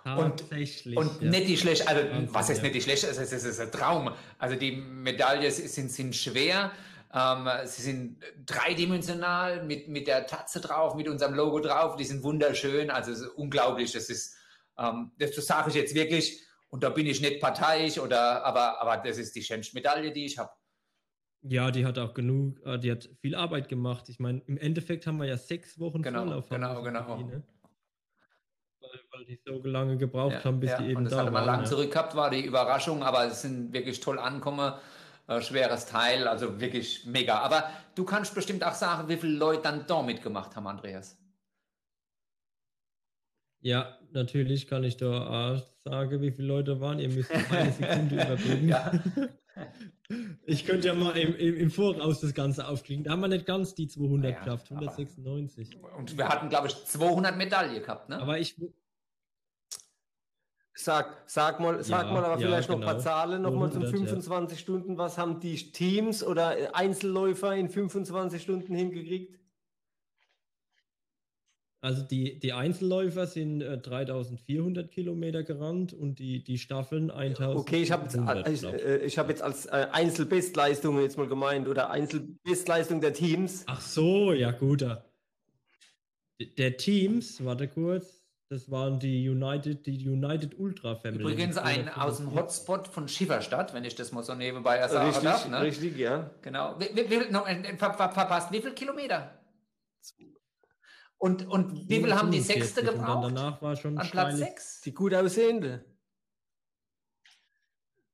Und- Tatsächlich. Und ja. nicht die schlecht, also Wahnsinn, was ist ja. nicht die schlecht, es ist, es ist ein Traum. Also die Medaillen sind, sind schwer, ähm, sie sind dreidimensional mit, mit der Tatze drauf, mit unserem Logo drauf, die sind wunderschön, also es ist unglaublich, das ist, ähm, das, das sage ich jetzt wirklich und da bin ich nicht parteiisch oder, aber, aber das ist die schönste Medaille, die ich habe. Ja, die hat auch genug, äh, die hat viel Arbeit gemacht. Ich meine, im Endeffekt haben wir ja sechs Wochen Genau, Vorlauf. genau, genau. die, ne? weil, weil die so lange gebraucht haben, bis ja, die eben und das da hatte man waren. lang ja. zurück gehabt, war die Überraschung, aber es sind wirklich toll angekommen. Äh, schweres Teil, also wirklich mega. Aber du kannst bestimmt auch sagen, wie viele Leute dann da mitgemacht haben, Andreas. Ja, natürlich kann ich da auch sagen, wie viele Leute waren. Ihr müsst eine Sekunde (laughs) überbrücken. Ja. (laughs) Ich könnte ja mal im, im, im Voraus das Ganze aufklicken. Da haben wir nicht ganz die 200 Ja, geschafft, aber- 196. Und wir hatten, glaube ich, 200 Medaillen gehabt, ne? Aber ich, Sag, sag mal, sag Ja, mal aber ja, vielleicht noch ein paar genau. Zahlen nochmal zum 200, ja. 25 Stunden. Was haben die Teams oder Einzelläufer in 25 Stunden hingekriegt? Also die, die Einzelläufer sind äh, 3400 Kilometer gerannt und die, die Staffeln 1000. Okay, ich habe jetzt, äh, ich, äh, ich hab jetzt als äh, Einzelbestleistung jetzt mal gemeint oder Einzelbestleistung der Teams. Ach so, ja gut. D- Der Teams, warte kurz, das waren die United, die United Ultra Family. Übrigens ein aus dem Hotspot von Schifferstadt, wenn ich das mal so nebenbei sagen Richtig, darf. Ne? richtig, ja. Genau. Wie, wie, wie, noch, äh, ver, ver, verpasst, wie viele Kilometer? Und, und wie viel haben die Sechste 45 und dann gebraucht? Danach war schon An Platz 6? Die gut aussehende.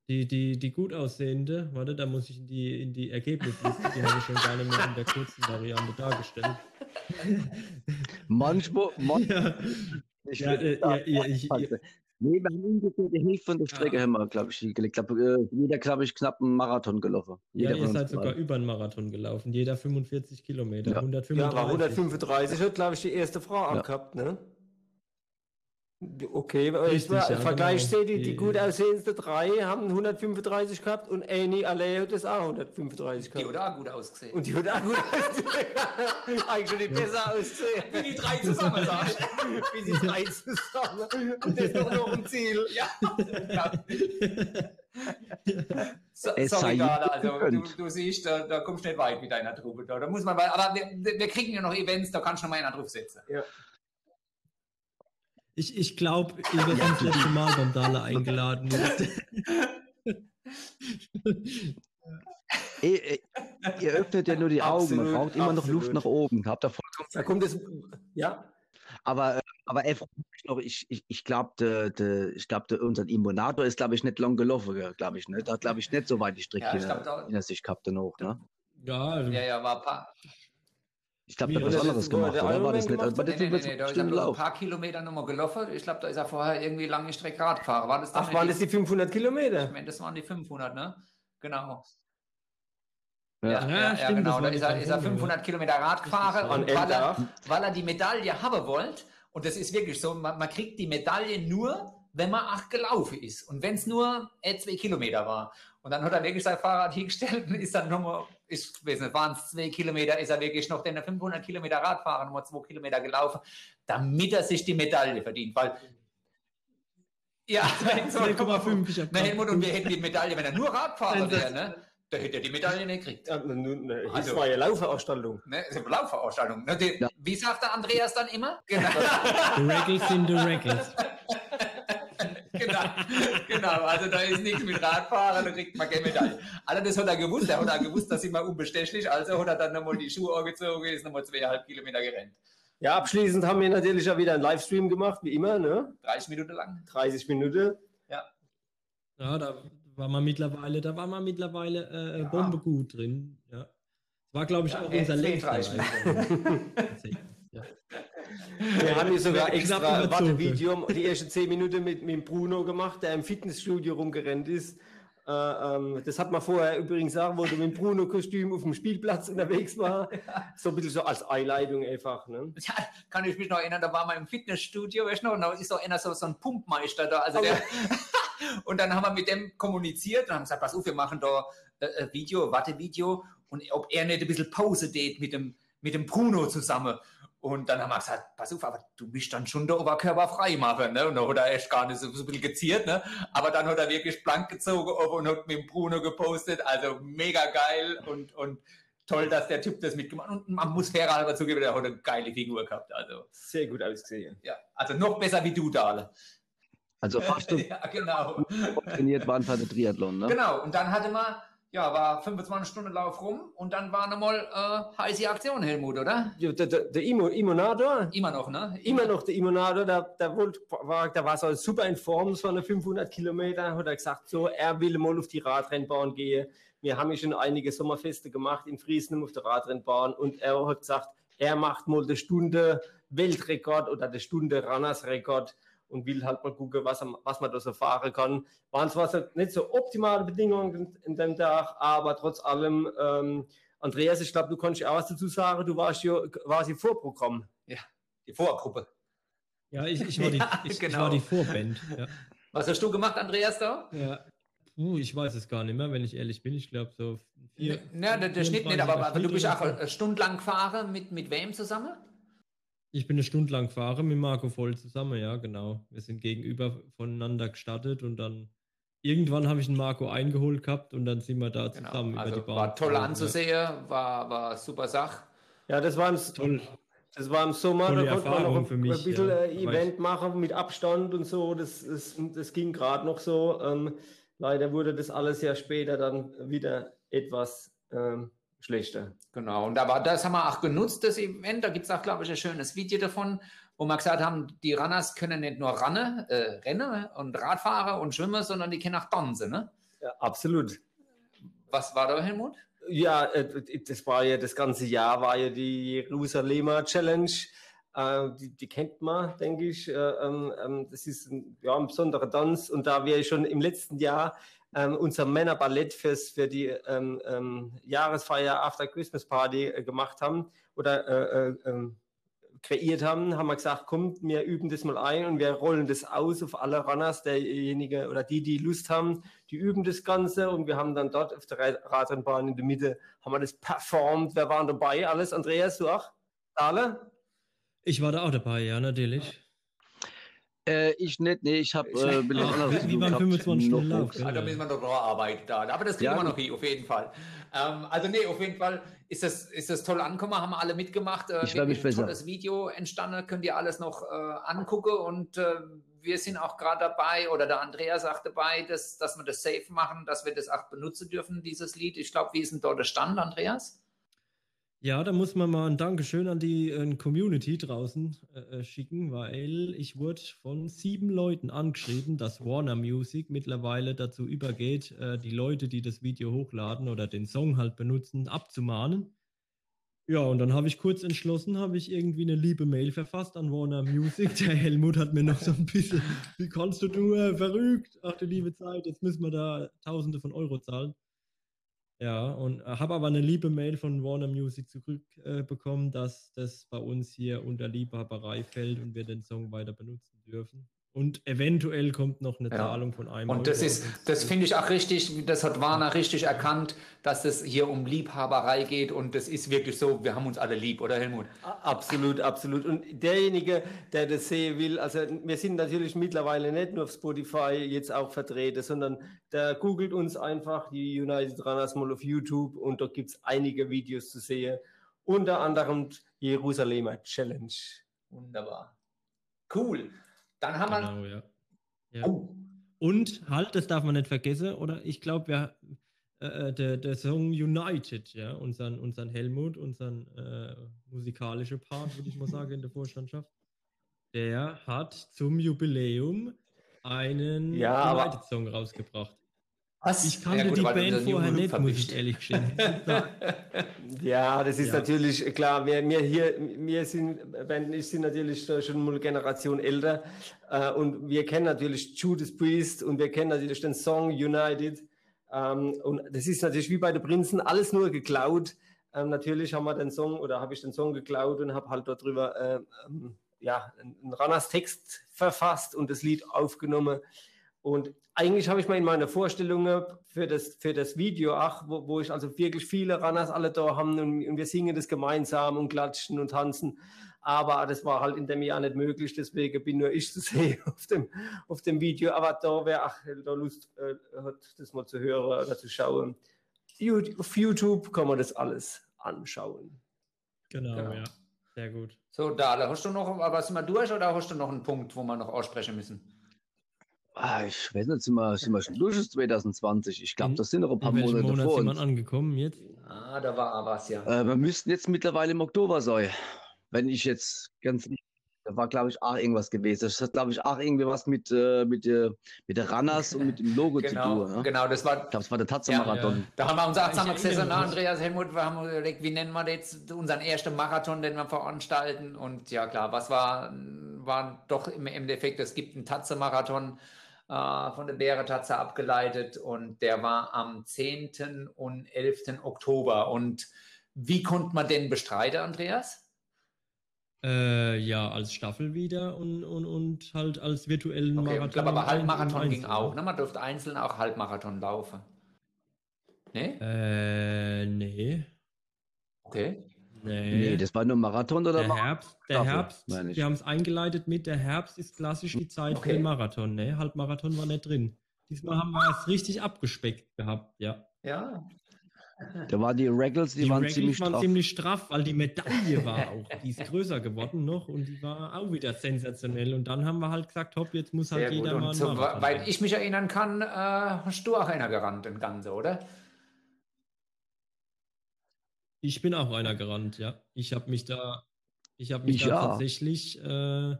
Die, die, die gut aussehende, warte, da muss ich in die, in die Ergebnisliste, die habe ich schon gar nicht mehr in der kurzen Variante dargestellt. Manchmal, (laughs) manchmal Ja, ich ja, äh, ja, ja, ich, Nee, wir haben ungefähr die Hälfte von der Strecke, haben wir, glaube ich, hingelegt. Ich glaube, äh, jeder, glaube ich, knapp einen Marathon gelaufen. ja, Jeder ihr von uns seid sogar über einen Marathon gelaufen, jeder 45 Kilometer, Ja. 135. Ja, war 135 hat, glaube ich, die erste Frau Ja. angehabt, ne? Okay, aber ich Richtig, war, ja, im Vergleich genau. sehe die, die Die- gut aussehendsten drei haben 135 gehabt und Annie Alley hat das auch 135 Die gehabt. oder auch gut ausgesehen. Und die hat auch gut ausgesehen. (laughs) Eigentlich schon die besser aussehen. Wie die drei zusammen, sag ich. Wie die drei zusammen. Und das doch noch ein Ziel. Ja. so, Es sorry, sei Gala, also du, du siehst, da, da kommst du nicht weit mit deiner Truppe. Da, da muss man, aber wir, wir kriegen ja noch Events, da kannst du noch mal einen draufsetzen. Ich, ich glaube, ihr werdet das letzte Mal beim Dala (laughs) eingeladen. Ey, ihr öffnet ja nur die Augen, man Absolut, braucht immer noch Luft absolut. nach oben. Habt ihr vollkommen Da kommt das. Ja, Aber, äh, aber ey, frag mich noch, ich, ich, ich glaube, de, de, ich glaub, de, unser Immunator ist, glaube ich, nicht lang gelaufen, glaube ich. Ne? Da glaube ich nicht so weit die Strecke Ja, ich in, da- der Sicht gehabt dann auch. Ne? Ja, also Ja, ja, war ein paar, Ich glaube, der hat was anderes er gemacht, der oder? War das nicht? gemacht Aber das nee, nee, wird nee, da ist er bloß ein paar Kilometer nochmal gelaufen. Ich glaube, da ist er vorher irgendwie lange Strecke Rad gefahren. War das ach, waren das die 500 Ich Kilometer? meine, das waren die 500, ne? Genau. Ja. Ja, Ja, ja, ja, stimmt, genau. Da ist er, ist er 500, 500 Kilometer Rad gefahren, und weil er, weil er die Medaille haben wollte. Und das ist wirklich so, man, man kriegt die Medaille nur, wenn man acht gelaufen ist. Und wenn es nur äh, zwei Kilometer war. Und dann hat er wirklich sein Fahrrad (laughs) hingestellt und ist dann nochmal, ich weiß nicht, waren es zwei Kilometer, ist er wirklich noch den 500 Kilometer Radfahren, nochmal zwei Kilometer gelaufen, damit er sich die Medaille verdient. Weil, ja, (laughs) 2,5. Ich hab Na, Helmut, und wir hätten die Medaille, wenn er nur Radfahrer wäre, ne? Da hätte er die Medaille nicht gekriegt. Ja, ne, Das Also- war ja Laufveranstaltung. Ne? Das ist eine Laufveranstaltung. Ne? Die, Ja. Wie sagt der Andreas dann immer? (laughs) Genau. The Regals sind the Regals. Genau, genau, also da ist nichts mit Radfahren, da kriegt man keine Medaille. Also das hat er gewusst, er hat auch gewusst, dass ich mal unbestechlich, also hat er dann nochmal die Schuhe angezogen, ist nochmal zweieinhalb Kilometer gerannt. Ja, abschließend haben wir natürlich auch wieder einen Livestream gemacht, wie immer, ne? 30 Minuten lang. 30 Minuten. Ja. Ja, da war man mittlerweile, da war man mittlerweile äh, Ja. Bombe gut drin. Ja. War, glaube ich, Ja, auch äh, unser 10, längster 30 Live. (laughs) ja. Wir haben hier sogar extra. Wartevideo die ersten 10 Minuten mit, mit Bruno gemacht, der im Fitnessstudio rumgerannt ist. Äh, ähm, das hat man vorher übrigens sagen, wo du mit dem Bruno-Kostüm auf dem Spielplatz unterwegs war. (laughs) So ein bisschen so als Einleitung einfach. Ne? Ja, kann ich mich noch erinnern, da waren wir im Fitnessstudio, weißt du noch, und da ist so einer so, so ein Pumpmeister da, also der, (laughs) und dann haben wir mit dem kommuniziert und haben gesagt, pass auf, wir machen da äh, ein Video, Wartevideo und ob er nicht ein bisschen Pause tät mit dem, mit dem Bruno zusammen. Und dann haben wir gesagt, pass auf, aber du musst dann schon der Oberkörper frei machen. Ne? Und da hat er echt gar nicht so, so ein bisschen geziert. Ne? Aber dann hat er wirklich blank gezogen und hat mit dem Bruno gepostet. Also mega geil und, und toll, dass der Typ das mitgemacht hat. Und man muss fairer halber zugeben, der hat eine geile Figur gehabt. Also, Sehr gut ausgesehen. ja, also noch besser wie du, Dahle. Also fast (laughs) ja, genau. trainiert waren für den Triathlon, ne? Genau. Und dann hatte man, ja, war 25 Stunden Lauf rum und dann war nochmal äh, heiße Aktion, Helmut, oder? Ja, der, der, der Imo, Imonador, Immer noch, ne? immer noch der Imonador, der, der, wollte, war, der war so super in Form, so eine 500 Kilometer, hat er gesagt, so, er will mal auf die Radrennbahn gehen. Wir haben ja schon einige Sommerfeste gemacht in Friesenum auf der Radrennbahn und er hat gesagt, er macht mal die Stunde Weltrekord oder die Stunde Runners-Rekord und will halt mal gucken, was, was man da so fahren kann. Waren zwar nicht so optimale Bedingungen in dem Tag, aber trotz allem, ähm, Andreas, ich glaube, du kannst ja auch was dazu sagen, du warst ja quasi Vorprogramm. Die Vorgruppe. Ja, ich, ich, war die, (laughs) Ja, ich, ich genau. war die Vorband. Ja. Was hast du gemacht, Andreas, da? Ja. Uh, ich weiß es gar nicht mehr, wenn ich ehrlich bin. Ich glaube so vier. Ja, der, der Schnitt nicht, 24er aber, aber du bist auch so. eine Stunde lang gefahren. Mit, mit wem zusammen? Ich bin eine Stunde lang gefahren mit Marco voll zusammen, ja, genau. Wir sind gegenüber voneinander gestartet und dann irgendwann habe ich einen Marco eingeholt gehabt und dann sind wir da Genau. zusammen über die Also Bahn. war toll gefahren, anzusehen, war, war super Sache. Ja, das war im, Ja. Toll. das war im Sommer, Tolle da konnte man noch Erfahrung ein, für mich, ein bisschen ja. äh, Event machen mit Abstand und so. Das, das, das ging gerade noch so. Ähm, leider wurde das alles ja später dann wieder etwas ähm, schlechter. Genau, und da war, das haben wir auch genutzt, das Event. Da gibt es auch, glaube ich, ein schönes Video davon, wo wir gesagt haben, die Runners können nicht nur Rennen, äh, Rennen und Radfahrer und Schwimmen, sondern die können auch tanzen. Ne? Ja, absolut. Was war da, Helmut? Ja, äh, das war ja das ganze Jahr war ja die Jerusalemer Challenge. Äh, die, die kennt man, denke ich. Äh, ähm, ähm, das ist ein, ja, ein besonderer Tanz. Und da wir schon im letzten Jahr ähm, unser Männerballett fürs, für die ähm, ähm, Jahresfeier After Christmas Party äh, gemacht haben oder äh, äh, ähm, kreiert haben, haben wir gesagt, kommt, wir üben das mal ein und wir rollen das aus auf alle Runners, derjenige oder die, die Lust haben, die üben das Ganze und wir haben dann dort auf der Ra- Radrennbahn in der Mitte, haben wir das performt. Wer waren dabei? Alles? Andreas, du auch? Alle? Ich war da auch dabei, ja, natürlich. Äh, ich nicht, nee, ich habe äh, bisschen Ach, tun beim gehabt. 25 Stunden gell? Ah, da müssen wir noch dran arbeiten. Da. Aber das kriegen Ja, wir noch hin, auf jeden Fall. Ähm, also nee, auf jeden Fall ist das, ist das toll angekommen, haben alle mitgemacht. Äh, Ich mich besser. tolles Video entstanden, könnt ihr alles noch äh, angucken und äh, wir sind auch gerade dabei, oder der Andreas sagt dabei, dass, dass wir das safe machen, dass wir das auch benutzen dürfen, dieses Lied. Ich glaube, wie ist denn dort der Stand, Andreas? Ja, da muss man mal ein Dankeschön an die äh, Community draußen äh, äh, schicken, weil ich wurde von sieben Leuten angeschrieben, dass Warner Music mittlerweile dazu übergeht, äh, die Leute, die das Video hochladen oder den Song halt benutzen, abzumahnen. Ja, und dann habe ich kurz entschlossen, habe ich irgendwie eine liebe Mail verfasst an Warner Music. (laughs) Der Helmut hat mir noch so ein bisschen, wie kannst du nur verrückt, ach du liebe Zeit, jetzt müssen wir da Tausende von Euro zahlen. Ja, und habe aber eine liebe Mail von Warner Music zurückbekommen, äh, dass das bei uns hier unter Liebhaberei fällt und wir den Song weiter benutzen dürfen. Und eventuell kommt noch eine Ja. Zahlung von einem Und das Euro. ist, das finde ich auch richtig, das hat Warner richtig erkannt, dass es hier um Liebhaberei geht und das ist wirklich so, wir haben uns alle lieb, oder Helmut? Absolut, absolut. Und derjenige, der das sehen will, also wir sind natürlich mittlerweile nicht nur auf Spotify jetzt auch vertreten, sondern der googelt uns einfach die United Runners mal auf YouTube und dort gibt es einige Videos zu sehen, unter anderem Jerusalemer Challenge. Wunderbar. Cool. Dann haben wir Genau, ja. Ja. Oh. Und halt, das darf man nicht vergessen, oder? Ich glaube, wir äh, äh, der, der Song United, ja, unseren, unseren Helmut, unseren äh, musikalischen Part, würde ich mal sagen, in der Vorstandschaft, der hat zum Jubiläum einen ja, United-Song rausgebracht. Was? Ich kannte ja, gut, die Band vorher nicht, muss ich ehrlich gestehen. (laughs) ja, das ist ja. natürlich klar. Wir, wir hier, wir sind, Ben und ich sind natürlich schon eine Generation älter äh, und wir kennen natürlich Judas Priest und wir kennen natürlich den Song United. Ähm, und das ist natürlich wie bei den Prinzen alles nur geklaut. Ähm, natürlich haben wir den Song oder habe ich den Song geklaut und habe halt darüber äh, ähm, ja, einen Ranas Text verfasst und das Lied aufgenommen. Und eigentlich habe ich mal in meiner Vorstellung für das, für das Video, ach, wo, wo ich also wirklich viele Runners alle da haben und, und, wir singen das gemeinsam und klatschen und tanzen. Aber das war halt in dem Jahr nicht möglich, deswegen bin nur ich zu sehen (laughs) auf dem, auf dem Video. Aber da wäre, ach, da Lust äh, hat, das mal zu hören oder zu schauen. Auf YouTube kann man das alles anschauen. Genau, genau. ja. Sehr gut. So, da hast du noch was mal durch oder hast du noch einen Punkt, wo wir noch aussprechen müssen? Ah, ich weiß nicht, sind wir, sind wir schon durch 2020? Ich glaube, das sind noch ein paar Monate Monat vor sind wir angekommen jetzt? Ah, da war was, ja. Äh, wir müssten jetzt mittlerweile im Oktober sein. Wenn ich jetzt ganz da war, glaube ich, auch irgendwas gewesen. Das hat, glaube ich, auch irgendwie was mit, äh, mit, äh, mit der Runners und mit dem Logo genau, zu tun. Ne? Genau, das war. Ich glaube, es war der Tatsache-Marathon. Ja, Da haben wir uns auch zusammen gesessen, Andreas Helmut, wir haben überlegt, wie nennen wir jetzt unseren ersten Marathon, den wir veranstalten. Und ja, klar, was war, war doch im Endeffekt, es gibt einen Tatze-Marathon äh, von der Bäre-Tatze abgeleitet und der war am 10. und 11. Oktober. Und wie konnte man den bestreiten, Andreas? Äh, ja, als Staffel wieder und, und, und halt als virtuellen okay, Marathon. Ich glaube, aber Halbmarathon ging auch. Ne? Man durfte einzeln auch Halbmarathon laufen. Nee? Äh, nee. Okay. Nee. nee, das war nur Marathon oder Der Herbst, der Herbst wir haben es eingeleitet mit, der Herbst ist klassisch die Zeit okay. für den Marathon. Ne? Halbmarathon war nicht drin. Diesmal haben wir es richtig abgespeckt gehabt, ja. Ja, da waren die Regals, die, die waren, Regals ziemlich, waren straff. ziemlich straff, weil die Medaille war auch, die ist größer geworden noch und die war auch wieder sensationell. Und dann haben wir halt gesagt, hopp, jetzt muss halt Sehr jeder mal. So, weil ich mich erinnern kann, äh, hast du auch einer gerannt, den Ganze, oder? Ich bin auch einer gerannt, ja. Ich habe mich da, ich habe mich ich da ja. tatsächlich, äh,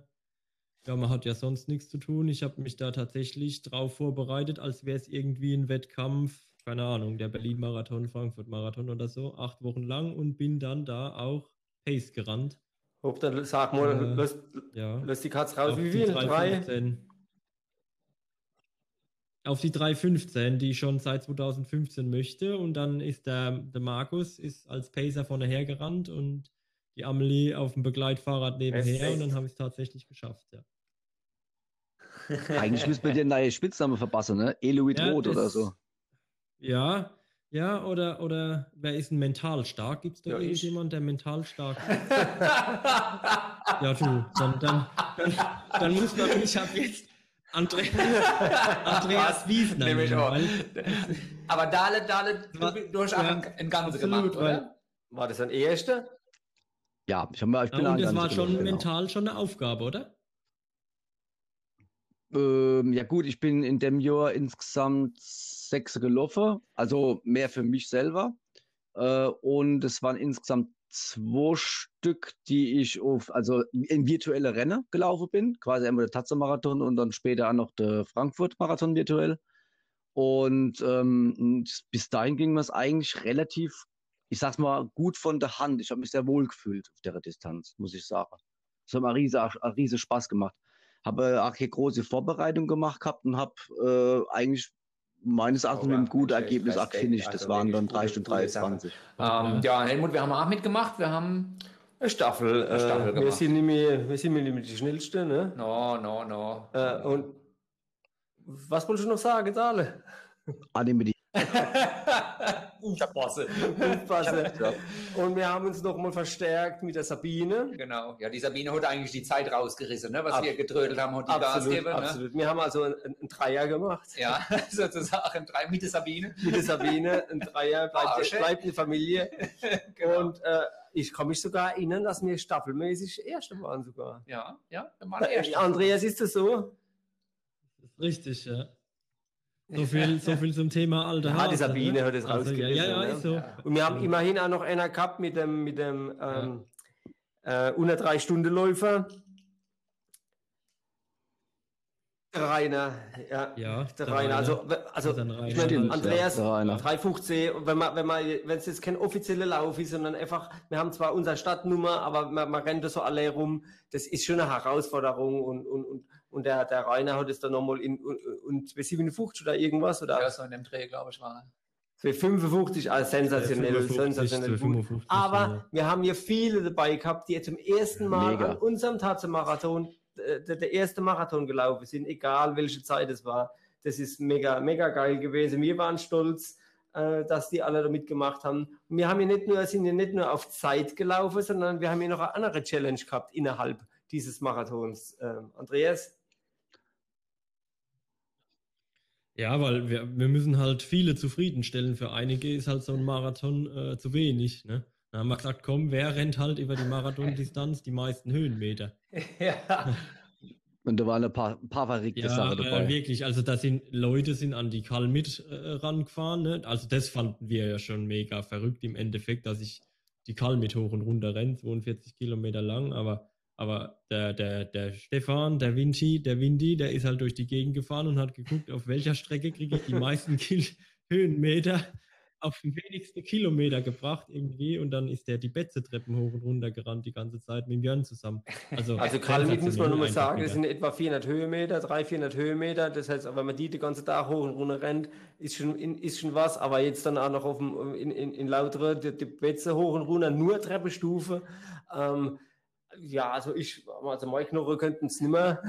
ja, man hat ja sonst nichts zu tun. Ich habe mich da tatsächlich drauf vorbereitet, als wäre es irgendwie ein Wettkampf keine Ahnung, der Berlin-Marathon, Frankfurt-Marathon oder so, acht Wochen lang und bin dann da auch Pace gerannt. Hopp, dann sag mal, äh, lass, ja. lass die Katze raus. Wie viel? Drei? Auf die 315, die ich schon seit 2015 möchte. Und dann ist der, der Markus ist als Pacer vorne hergerannt und die Amelie auf dem Begleitfahrrad nebenher und dann habe ich es tatsächlich geschafft, ja. (laughs) Eigentlich müsste man dir eine neue Spitzname verpassen, ne? Eloid ja, Roth oder so. Ja, ja, oder, oder wer ist ein mental stark? Gibt es da ja, irgendjemand, der mental stark (laughs) ist? ja, du, dann, dann, dann, dann muss man mich ab jetzt Andre (laughs) Andreas Wiesner nehmen. Weil, Aber Dale, Dale, du, du hast auch ja, ein Ganze gemacht, oder? War das ein erster? Ja, ich, hab, ich bin ja, Und das war schon genau. mental schon eine Aufgabe, oder? Ähm, ja gut, ich bin in dem Jahr insgesamt sechs gelaufen, also mehr für mich selber. Äh, und es waren insgesamt zwei Stück, die ich auf, also in virtuelle Rennen gelaufen bin. Quasi einmal der Tatze-Marathon und dann später auch noch der Frankfurt-Marathon virtuell. Und ähm, bis dahin ging es eigentlich relativ, ich sag's mal, gut von der Hand. Ich habe mich sehr wohl gefühlt auf der Distanz, muss ich sagen. Es hat mir riesen, Spaß gemacht. Habe auch hier große Vorbereitung gemacht gehabt und habe äh, eigentlich meines Erachtens mit einem guten Ergebnis auch finished. Das also waren dann 3 Stunden 23. Ähm, ja, Helmut, wir haben auch mitgemacht. Wir haben eine Staffel. Eine Staffel äh, wir, sind nicht mehr, wir sind nicht mehr die Schnellsten. Ne? No, no, no. Äh, und was wolltest du noch sagen, Dale? Anime (laughs) die (laughs) Aufpassen. Aufpassen. (laughs) Und wir haben uns nochmal verstärkt mit der Sabine. Genau. Ja, die Sabine hat eigentlich die Zeit rausgerissen, ne? was Ab wir getrödelt haben, hat die absolut, Gas gegeben. Ne? Absolut. Wir haben also einen, einen Dreier gemacht. Ja, (laughs) sozusagen ein Dreier mit der Sabine. Mit der Sabine, ein Dreier, (laughs) bleibt, ah, bleibt eine Familie. genau. Und äh, ich kann mich sogar erinnern, dass wir staffelmäßig Erste waren sogar. Ja, ja, wir waren Erste. Andreas, ist das so? Richtig, ja. So viel, so viel zum Thema alte Ja, die Sabine ne? hat es also, ja, ja, ja, rausgerissen, ist so. Ja. Und wir haben immerhin auch noch einer gehabt mit dem, mit dem ähm, äh, unter drei Stunden Läufer. Der Rainer, ja. Ja, Der Rainer, also, also Ist ein Rainer. ich meine, Andreas, ja, der Rainer. 315, und wenn man, wenn man, wenn es jetzt kein offizieller Lauf ist, sondern einfach, wir haben zwar unsere Stadtnummer, aber man, man rennt da so alle rum, das ist schon eine Herausforderung und, und, und, und der, der Rainer hat es dann nochmal in, und, und bei 57 oder irgendwas, oder? Ja, so in dem Dreh, glaube ich, war. Für 55, also sensationell, 55 sensationell zu gut. 55, Aber ja. wir haben hier viele dabei gehabt, die zum ersten Mal Mega. an unserem Tatze-Marathon, äh, der, der erste Marathon gelaufen sind, egal welche Zeit es war. Das ist mega, mega geil gewesen. Wir waren stolz, äh, dass die alle da mitgemacht haben. Und wir haben hier nicht nur, sind hier nicht nur auf Zeit gelaufen, sondern wir haben hier noch eine andere Challenge gehabt innerhalb dieses Marathons. Ähm, Andreas? Ja, weil wir, wir müssen halt viele zufriedenstellen. Für einige ist halt so ein Marathon äh, zu wenig. Ne? Dann haben wir gesagt, komm, wer rennt halt über die Marathondistanz die meisten Höhenmeter? (laughs) ja. Und da waren ein paar, ein paar verrückte Ja, Sachen dabei. äh, wirklich. Also da sind Leute sind an die Kalmit äh, rangefahren. Ne? Also das fanden wir ja schon mega verrückt im Endeffekt, dass ich die Kalmit hoch und runter renne, 42 Kilometer lang. Aber, aber der, der, der Stefan, der Vinci, der Windy, der ist halt durch die Gegend gefahren und hat geguckt, auf welcher Strecke kriege ich die meisten Kil Höhenmeter auf den wenigsten Kilometer gebracht irgendwie. Und dann ist der die Betze-Treppen hoch und runter gerannt die ganze Zeit mit dem Björn zusammen. Also, Also Kalmit muss man nur mal sagen, wieder. das sind etwa 400 Höhenmeter, 300, 400 Höhenmeter. Das heißt, wenn man die den ganzen Tag hoch und runter rennt, ist schon, ist schon was. Aber jetzt dann auch noch auf dem, in, in, in Lautere, die, die Betze hoch und runter, nur Treppenstufe. Ähm, ja, also ich, also meine Knochen könnten es nicht mehr.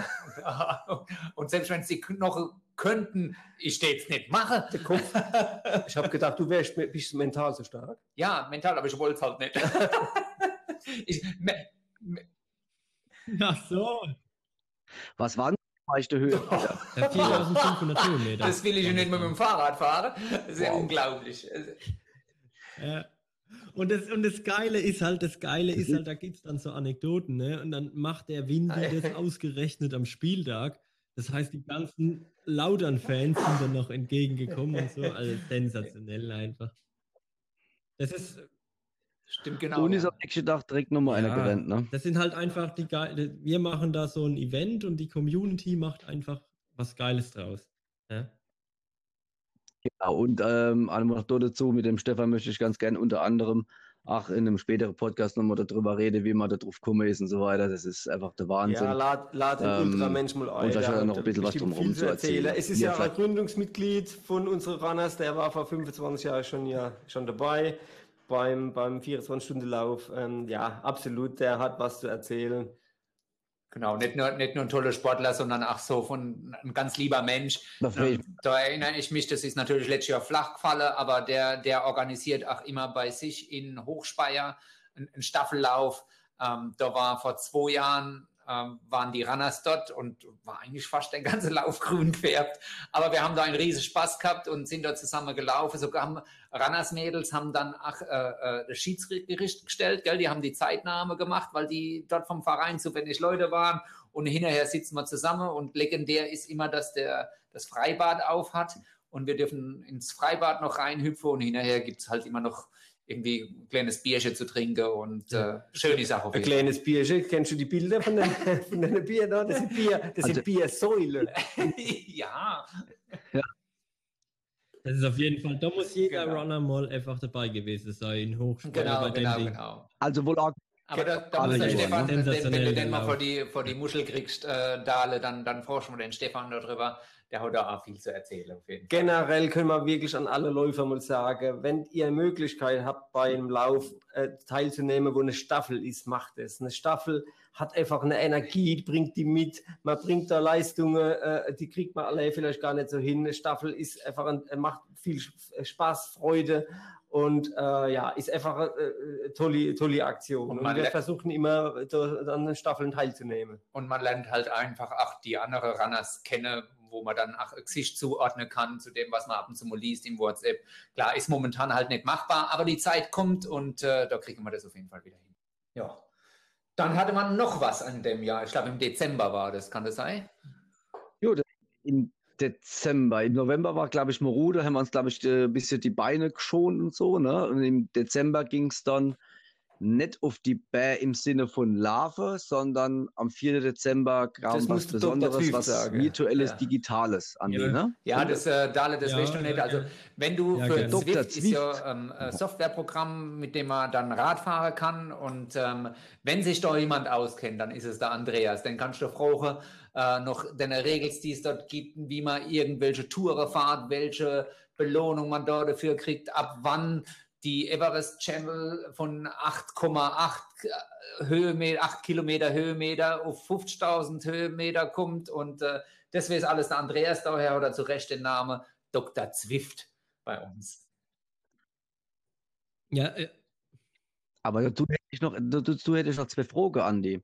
(laughs) Und selbst wenn sie noch könnten, ich stehe jetzt nicht mache. Der Kopf. (laughs) Ich habe gedacht, du wärst bist mental so stark. Ja, mental, aber ich wollte es halt nicht. (laughs) ich, me, me, Ach so. Was waren die meiste Höhe? Ja, 4500 Höhenmeter. das will ich nicht mit dem Fahrrad fahren. Das ist ja Wow. unglaublich. Ja. Und das, und das Geile ist halt, das Geile ist halt, da gibt es dann so Anekdoten, ne? Und dann macht der Windy das ausgerechnet am Spieltag. Das heißt, die ganzen Lautern-Fans sind dann noch entgegengekommen und so. Also sensationell einfach. Das ist, Stimmt genau. Und ist am nächsten Tag direkt nochmal einer Ja. gerannt, ne? das sind halt einfach die geile. Wir machen da so ein Event und die Community macht einfach was Geiles draus. Ja? Ja, und ähm, einmal noch dazu, mit dem Stefan möchte ich ganz gerne unter anderem auch in einem späteren Podcast nochmal darüber reden, wie man da drauf gekommen ist und so weiter. Das ist einfach der Wahnsinn. Ja, lad, lad den Ähm, Ultramensch mal ein. und auch noch ein bisschen was drumherum viel zu erzählen. Es ist Ja, ja, ein Gründungsmitglied von unseren Runners, der war vor 25 Jahren schon, ja, schon dabei beim, beim 24-Stunden-Lauf. Ähm, ja, absolut, der hat was zu erzählen. Genau, nicht nur, nicht nur ein toller Sportler, sondern auch so von ein ganz lieber Mensch. Da Ähm, Da erinnere ich mich, das ist natürlich letztes Jahr flach gefallen, aber der, der organisiert auch immer bei sich in Hochspeier einen, einen Staffellauf. Ähm, da war vor zwei Jahren, ähm, waren die Runners dort und war eigentlich fast der ganze (laughs) Lauf grün gefärbt. Aber wir haben da einen riesen Spaß gehabt und sind dort zusammen gelaufen. Sogar haben Runners-Mädels haben dann auch äh, äh, das Schiedsgericht gestellt, gell? die haben die Zeitnahme gemacht, weil die dort vom Verein zu wenig Leute waren. Und hinterher sitzen wir zusammen und legendär ist immer, dass der das Freibad auf hat und wir dürfen ins Freibad noch reinhüpfen und hinterher gibt es halt immer noch irgendwie ein kleines Bierchen zu trinken und äh, schöne Sache. Ein kleines Bierchen, kennst du die Bilder von den, (laughs) von den Bier da? Das sind Bier, das Also- sind Biersäule. (laughs) ja, Das ist auf jeden Fall, da muss jeder Genau. Runner mal einfach dabei gewesen sein, in Hochspeier genau, genau, Ding. genau. Also wohl auch Aber da, da Alle muss der Stefan, wenn, wenn du den mal vor die, vor die Muschel kriegst, äh, Dale, dann, dann forschen wir den Stefan darüber. Der hat da auch viel zu erzählen. Generell können wir wirklich an alle Läufer mal sagen, wenn ihr Möglichkeit habt, bei einem Lauf äh, teilzunehmen, wo eine Staffel ist, macht es. Eine Staffel hat einfach eine Energie, bringt die mit, man bringt da Leistungen, äh, die kriegt man alle vielleicht gar nicht so hin. Eine Staffel ist einfach ein, äh, macht viel Spaß, Freude und äh, ja, ist einfach eine äh, tolle, tolle Aktion. Und Und, wir versuchen immer da, an den Staffeln teilzunehmen. Und man lernt halt einfach auch die anderen Runners kennen, wo man dann auch ein Gesicht zuordnen kann zu dem, was man ab und zu mal liest im WhatsApp. Klar, ist momentan halt nicht machbar, aber die Zeit kommt und äh, da kriegen wir das auf jeden Fall wieder hin. Ja. Dann hatte man noch was an dem Jahr. Ich glaube, im Dezember war das, kann das sein? im Dezember. Im November war, glaube ich, Morude, haben wir uns, glaube ich, ein bisschen die Beine geschont und so. Ne? Und im Dezember ging es dann nicht auf die Bär im Sinne von Larve, sondern am 4. Dezember kam was Besonderes, was sagen. virtuelles, ja. Digitales an ja. ne? Ja, das, äh, Dale, das ja, weißt du nicht. Also, wenn du ja, für Zwift, Zwift ist ja ähm, ein Softwareprogramm, mit dem man dann Rad fahren kann und ähm, wenn sich da jemand auskennt, dann ist es der Andreas. Den kannst du fragen, äh, noch den Regels, die es dort gibt, wie man irgendwelche Touren fahrt, welche Belohnung man da dafür kriegt, ab wann die Everest Channel von 8,8 äh, Höhenmeter, 8 Kilometer Höhenmeter auf 50.000 Höhenmeter kommt und äh, das wäre alles der Andreas daher oder zu Recht den Namen Dr. Zwift bei uns. Ja, äh, aber du hättest noch, du, du hättest noch zwei Fragen, Andi.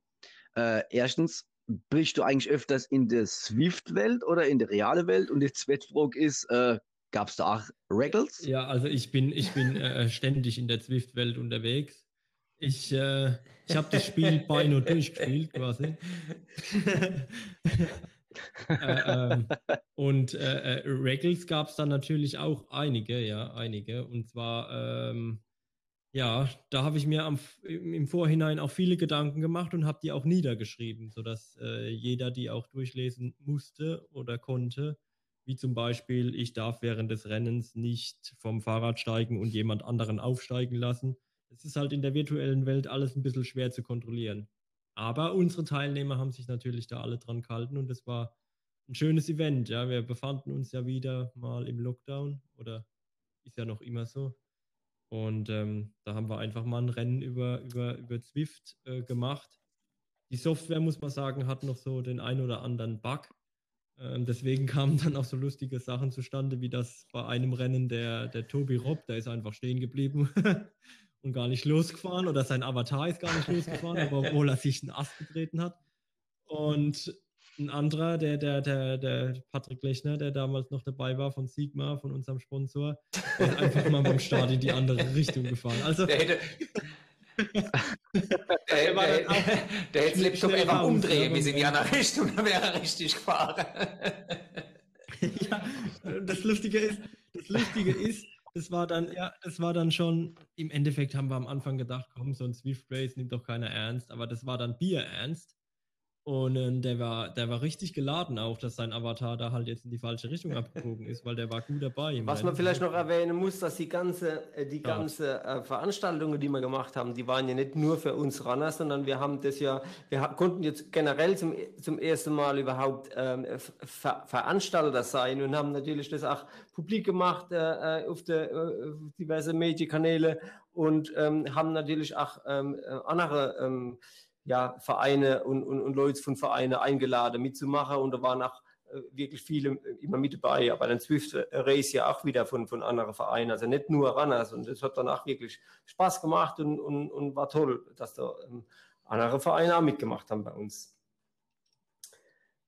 Äh, erstens, bist du eigentlich öfters in der Swift-Welt oder in der realen Welt? Und die zweite Frage ist, äh, Gab es da auch Regals? Ja, also ich bin, ich bin äh, ständig in der Zwift-Welt unterwegs. Ich, äh, ich habe das Spiel (laughs) beinahe durchgespielt quasi. (laughs) äh, ähm, und äh, äh Regals gab es dann natürlich auch einige, ja, einige. Und zwar, ähm, ja, da habe ich mir am, im Vorhinein auch viele Gedanken gemacht und habe die auch niedergeschrieben, sodass äh, jeder die auch durchlesen musste oder konnte wie zum Beispiel, ich darf während des Rennens nicht vom Fahrrad steigen und jemand anderen aufsteigen lassen. Es ist halt in der virtuellen Welt alles ein bisschen schwer zu kontrollieren. Aber unsere Teilnehmer haben sich natürlich da alle dran gehalten und es war ein schönes Event. Ja, wir befanden uns ja wieder mal im Lockdown oder ist ja noch immer so. Und ähm, da haben wir einfach mal ein Rennen über, über, über Zwift äh, gemacht. Die Software, muss man sagen, hat noch so den ein oder anderen Bug. Ähm, deswegen kamen dann auch so lustige Sachen zustande, wie das bei einem Rennen der, der Tobi Robb, der ist einfach stehen geblieben (laughs) und gar nicht losgefahren oder sein Avatar ist gar nicht losgefahren, aber (laughs) obwohl er sich einen Ast getreten hat. Und ein anderer, der, der, der, der Patrick Lechner, der damals noch dabei war von Sigma, von unserem Sponsor, der ist einfach mal beim Start in die andere Richtung gefahren. Also, der hätte, (laughs) der, der, der, (laughs) der hätte Laptop einfach umdrehen, bis in die andere Richtung, dann wäre er richtig gefahren. (laughs) ja, das Lustige ist, das Lustige ist, das war dann, ja, das war dann schon, im Endeffekt haben wir am Anfang gedacht, komm, so ein Swift Race nimmt doch keiner ernst, aber das war dann Bier ernst. Und äh, der war, der war richtig geladen auch, dass sein Avatar da halt jetzt in die falsche Richtung abgebogen ist, weil der war gut dabei. Was man vielleicht noch erwähnen muss, dass die ganze, äh, die ganze äh, Veranstaltungen, die wir gemacht haben, die waren ja nicht nur für uns Runner, sondern wir haben das ja, wir konnten jetzt generell zum, zum ersten Mal überhaupt ähm, Ver Veranstalter sein und haben natürlich das auch publik gemacht äh, äh auf, der, äh, diverse Medienkanäle und ähm, haben natürlich auch ähm, andere ähm, ja, Vereine und, und, und Leute von Vereinen eingeladen mitzumachen. Und da waren auch äh, wirklich viele äh, immer mit dabei, aber dann Swift Race ja auch wieder von, von anderen Vereinen, also nicht nur Runners. Und das hat dann auch wirklich Spaß gemacht und, und, und war toll, dass da ähm, andere Vereine auch mitgemacht haben bei uns.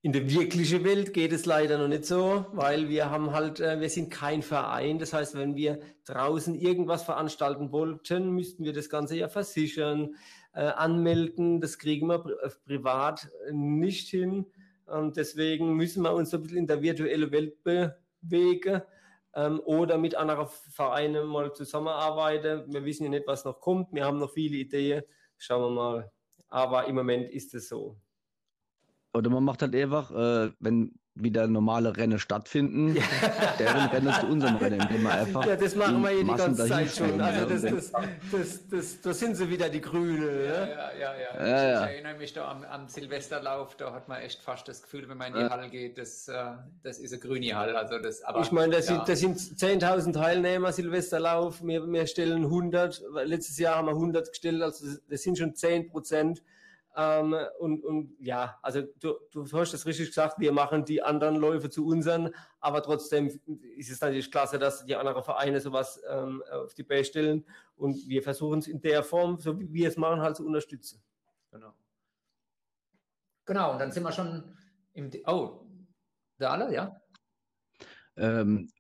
In der wirklichen Welt geht es leider noch nicht so, weil wir haben halt, äh, wir sind kein Verein. Das heißt, wenn wir draußen irgendwas veranstalten wollten, müssten wir das Ganze ja versichern äh, anmelden. Das kriegen wir pri äh, privat nicht hin. Und deswegen müssen wir uns ein bisschen in der virtuellen Welt bewegen ähm, oder mit anderen Vereinen mal zusammenarbeiten. Wir wissen ja nicht, was noch kommt. Wir haben noch viele Ideen. Schauen wir mal. Aber im Moment ist es so. Oder man macht halt einfach, äh, wenn wieder normale Rennen stattfinden, ja. deren Rennen zu unserem Rennen, indem wir einfach. Ja, das machen wir hier die ganze Zeit schon. Also das, das, das, das, das, sind sie wieder, die Grüne. Ja, ja, ja. ja. ja, ja. Ich erinnere mich da am, am, Silvesterlauf, da hat man echt fast das Gefühl, wenn man in die Halle geht, das, äh, das ist eine grüne Halle. Also das, aber, ich meine, das, sind, das sind 10.000 Teilnehmer, Silvesterlauf, wir, wir stellen 100, letztes Jahr haben wir 100 gestellt, also das sind schon 10 Prozent ähm, und, und ja, also du, du hast es richtig gesagt, wir machen die anderen Läufe zu unseren, aber trotzdem ist es natürlich klasse, dass die anderen Vereine sowas ähm, auf die Beine stellen und wir versuchen es in der Form, so wie wir es machen, halt zu unterstützen. Genau. Genau, und dann sind wir schon im. Oh, da alle, ja? Ähm,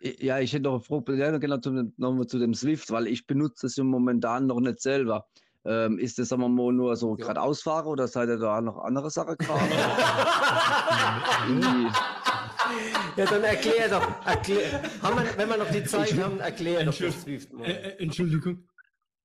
ja, ich hätte noch eine Frage, genau, nochmal zu dem Swift, weil ich benutze es momentan noch nicht selber. Ähm, ist das, sagen wir mal, nur so Ja. geradeausfahren oder seid ihr da noch andere Sachen gefahren? Irgendwie- Ja, dann erklär doch. Erklär, haben wir, wenn wir noch die Zeit haben, erklär doch das Swift mal. Äh, äh, Entschuldigung.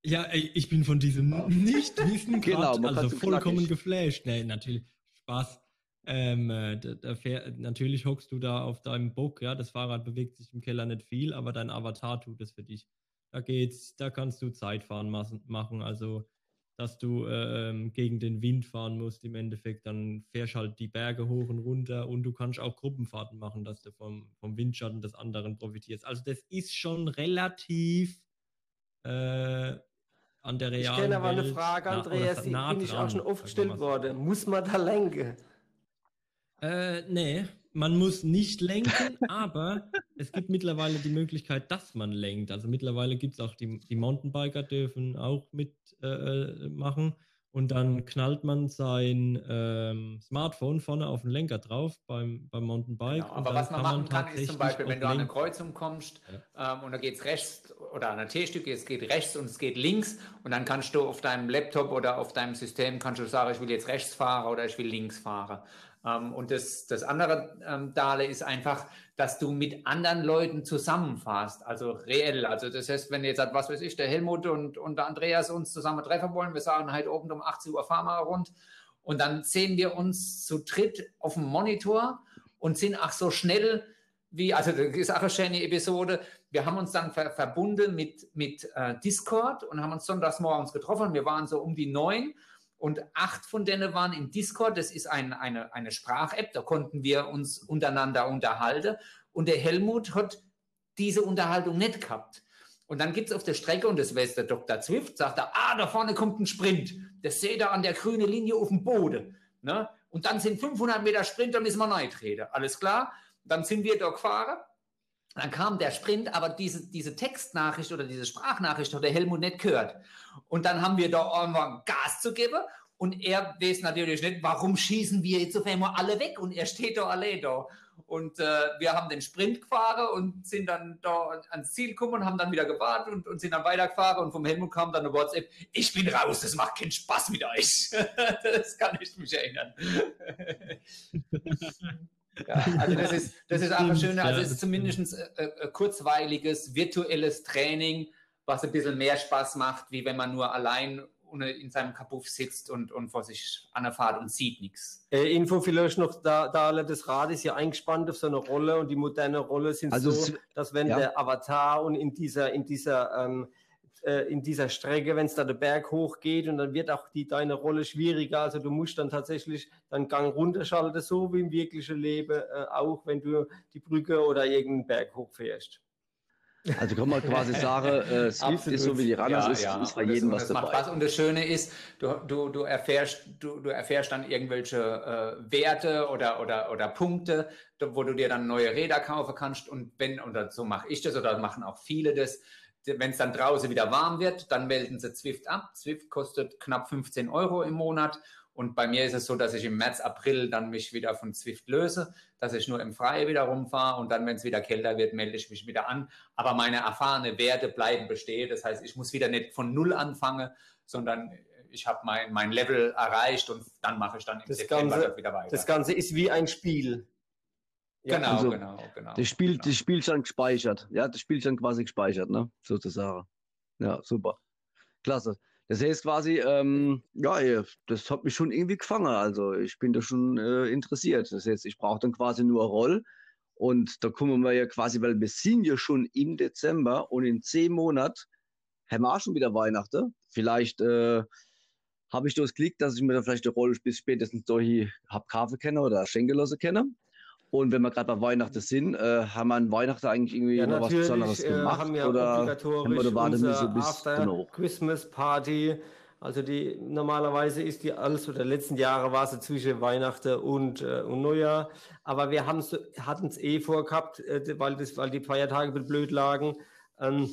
Ja, ey, ich bin von diesem Nichtwissen Genau, grad, man kann also so vollkommen knackig. geflasht. Nee, natürlich, Spaß. Ähm, äh, da, da fähr, natürlich hockst du da auf deinem Bock, ja, das Fahrrad bewegt sich im Keller nicht viel, aber dein Avatar tut es für dich. Da geht's, da kannst du Zeitfahren machen, also dass du ähm, gegen den Wind fahren musst im Endeffekt, dann fährst halt die Berge hoch und runter und du kannst auch Gruppenfahrten machen, dass du vom, vom Windschatten des anderen profitierst. Also das ist schon relativ äh, an der Ich realen kenne aber eine Welt Frage, na- oder Andreas, die nah ich auch schon oft gestellt worden. Muss man da lenken? Äh, nee, man muss nicht lenken, aber es gibt mittlerweile die Möglichkeit, dass man lenkt. Also mittlerweile gibt es auch die, die Mountainbiker dürfen auch mitmachen. Äh, machen. und dann knallt man sein ähm, Smartphone vorne auf den Lenker drauf beim, beim Mountainbike. Genau, aber was man machen kann, ist zum Beispiel, wenn du an eine. Kreuzung kommst ähm, und da geht es rechts oder an ein T-Stück, es geht rechts und es geht links und dann kannst du auf deinem Laptop oder auf deinem System kannst du sagen, ich will jetzt rechts fahren oder ich will links fahren. Ähm, und das, das andere, ähm, Dale, ist einfach, dass du mit anderen Leuten zusammenfährst, also reell. Also das heißt, wenn jetzt, was weiß ich, der Helmut und, und der Andreas uns zusammen treffen wollen, wir sagen halt oben um 18 Uhr fahren wir rund und dann sehen wir uns zu dritt auf dem Monitor und sind auch so schnell wie, also das ist auch eine schöne Episode. Wir haben uns dann ver verbunden mit, mit äh, Discord und haben uns sonntags morgens getroffen. Wir waren so um die neun und acht von denen waren in Discord. Das ist ein, eine, eine Sprach-App, da konnten wir uns untereinander unterhalten. Und der Helmut hat diese Unterhaltung nicht gehabt. Und dann gibt es auf der Strecke, und das weiß der Dr. Zwift, sagt er, ah, da vorne kommt ein Sprint. Das seht ihr an der grünen Linie auf dem Boden. Ne? Und dann sind 500 Meter Sprint, da müssen wir treten. Alles klar? Dann sind wir da gefahren. Dann kam der Sprint, aber diese, diese Textnachricht oder diese Sprachnachricht hat der Helmut nicht gehört. Und dann haben wir da irgendwann Gas zu geben. Und er weiß natürlich nicht, warum schießen wir jetzt auf einmal alle weg und er steht da allein da. Und äh, wir haben den Sprint gefahren und sind dann da ans Ziel gekommen und haben dann wieder gewartet und, und sind dann weitergefahren. Und vom Helmut kam dann eine WhatsApp: Ich bin raus, das macht keinen Spaß mit euch. (laughs) das kann ich mich erinnern. (laughs) ja, also, das ist, das ist auch ein Stimmt, schöner, also es ist zumindest äh, äh, kurzweiliges, virtuelles Training, was ein bisschen mehr Spaß macht, wie wenn man nur allein in seinem Kabuff sitzt und, und vor sich anfahrt und sieht nichts. Äh, Info vielleicht noch, da, da das Rad ist ja eingespannt auf so eine Rolle und die moderne Rolle sind Also so, dass wenn ja. der Avatar und in dieser, in dieser, ähm, äh, in dieser Strecke, wenn es da der Berg hochgeht und dann wird auch die, deine Rolle schwieriger. Also du musst dann tatsächlich deinen Gang runterschalten, so wie im wirklichen Leben, äh, auch wenn du die Brücke oder irgendeinen Berg hochfährst. Also kann man quasi (laughs) sagen, äh, Swift ist so wie die Runners, ist, ist bei Und das- jedem und was das macht dabei. Spaß. Und das Schöne ist, du, du, du, erfährst, du, du erfährst dann irgendwelche äh, Werte oder, oder, oder Punkte, wo du dir dann neue Räder kaufen kannst. Und wenn, oder so mache ich das oder machen auch viele das, wenn es dann draußen wieder warm wird, dann melden sie Zwift ab. Zwift kostet knapp 15 Euro im Monat. Und bei mir ist es so, dass ich im März, April dann mich wieder von Zwift löse, dass ich nur im Freien wieder rumfahre und dann, wenn es wieder kälter wird, melde ich mich wieder an. Aber meine erfahrenen Werte bleiben bestehen. Das heißt, ich muss wieder nicht von Null anfangen, sondern ich habe mein, mein Level erreicht und dann mache ich dann im Das September Ganze- wieder weiter. Das Ganze ist wie ein Spiel. Ja, genau, also, genau, genau. Das Spiel, genau. das Spielstand gespeichert. Ja, das Spielstand quasi gespeichert, ne? Sozusagen. Ja, super. Klasse. Das heißt quasi, ähm, ja, das hat mich schon irgendwie gefangen. Also ich bin da schon äh, interessiert. Das heißt, ich brauche dann quasi nur eine Roll. Und da kommen wir ja quasi, weil wir sind ja schon im Dezember und in zehn Monaten haben wir auch schon wieder Weihnachten. Vielleicht äh, habe ich das Glück, dass ich mir dann vielleicht eine Rolle bis spätestens durch hab Kaffee kenne oder Schenkelose kenne. Und wenn wir gerade bei Weihnachten sind, äh, haben wir an Weihnachten eigentlich irgendwie Ja, noch was Besonderes äh, gemacht? haben wir oder obligatorisch warten wir so bis After hoch? Christmas Party. Also die normalerweise ist die alles oder letzten Jahre war sie zwischen Weihnachten und, äh, und Neujahr. Aber wir haben hatten es eh vorgehabt, äh, weil, das, weil die Feiertage blöd lagen, ähm,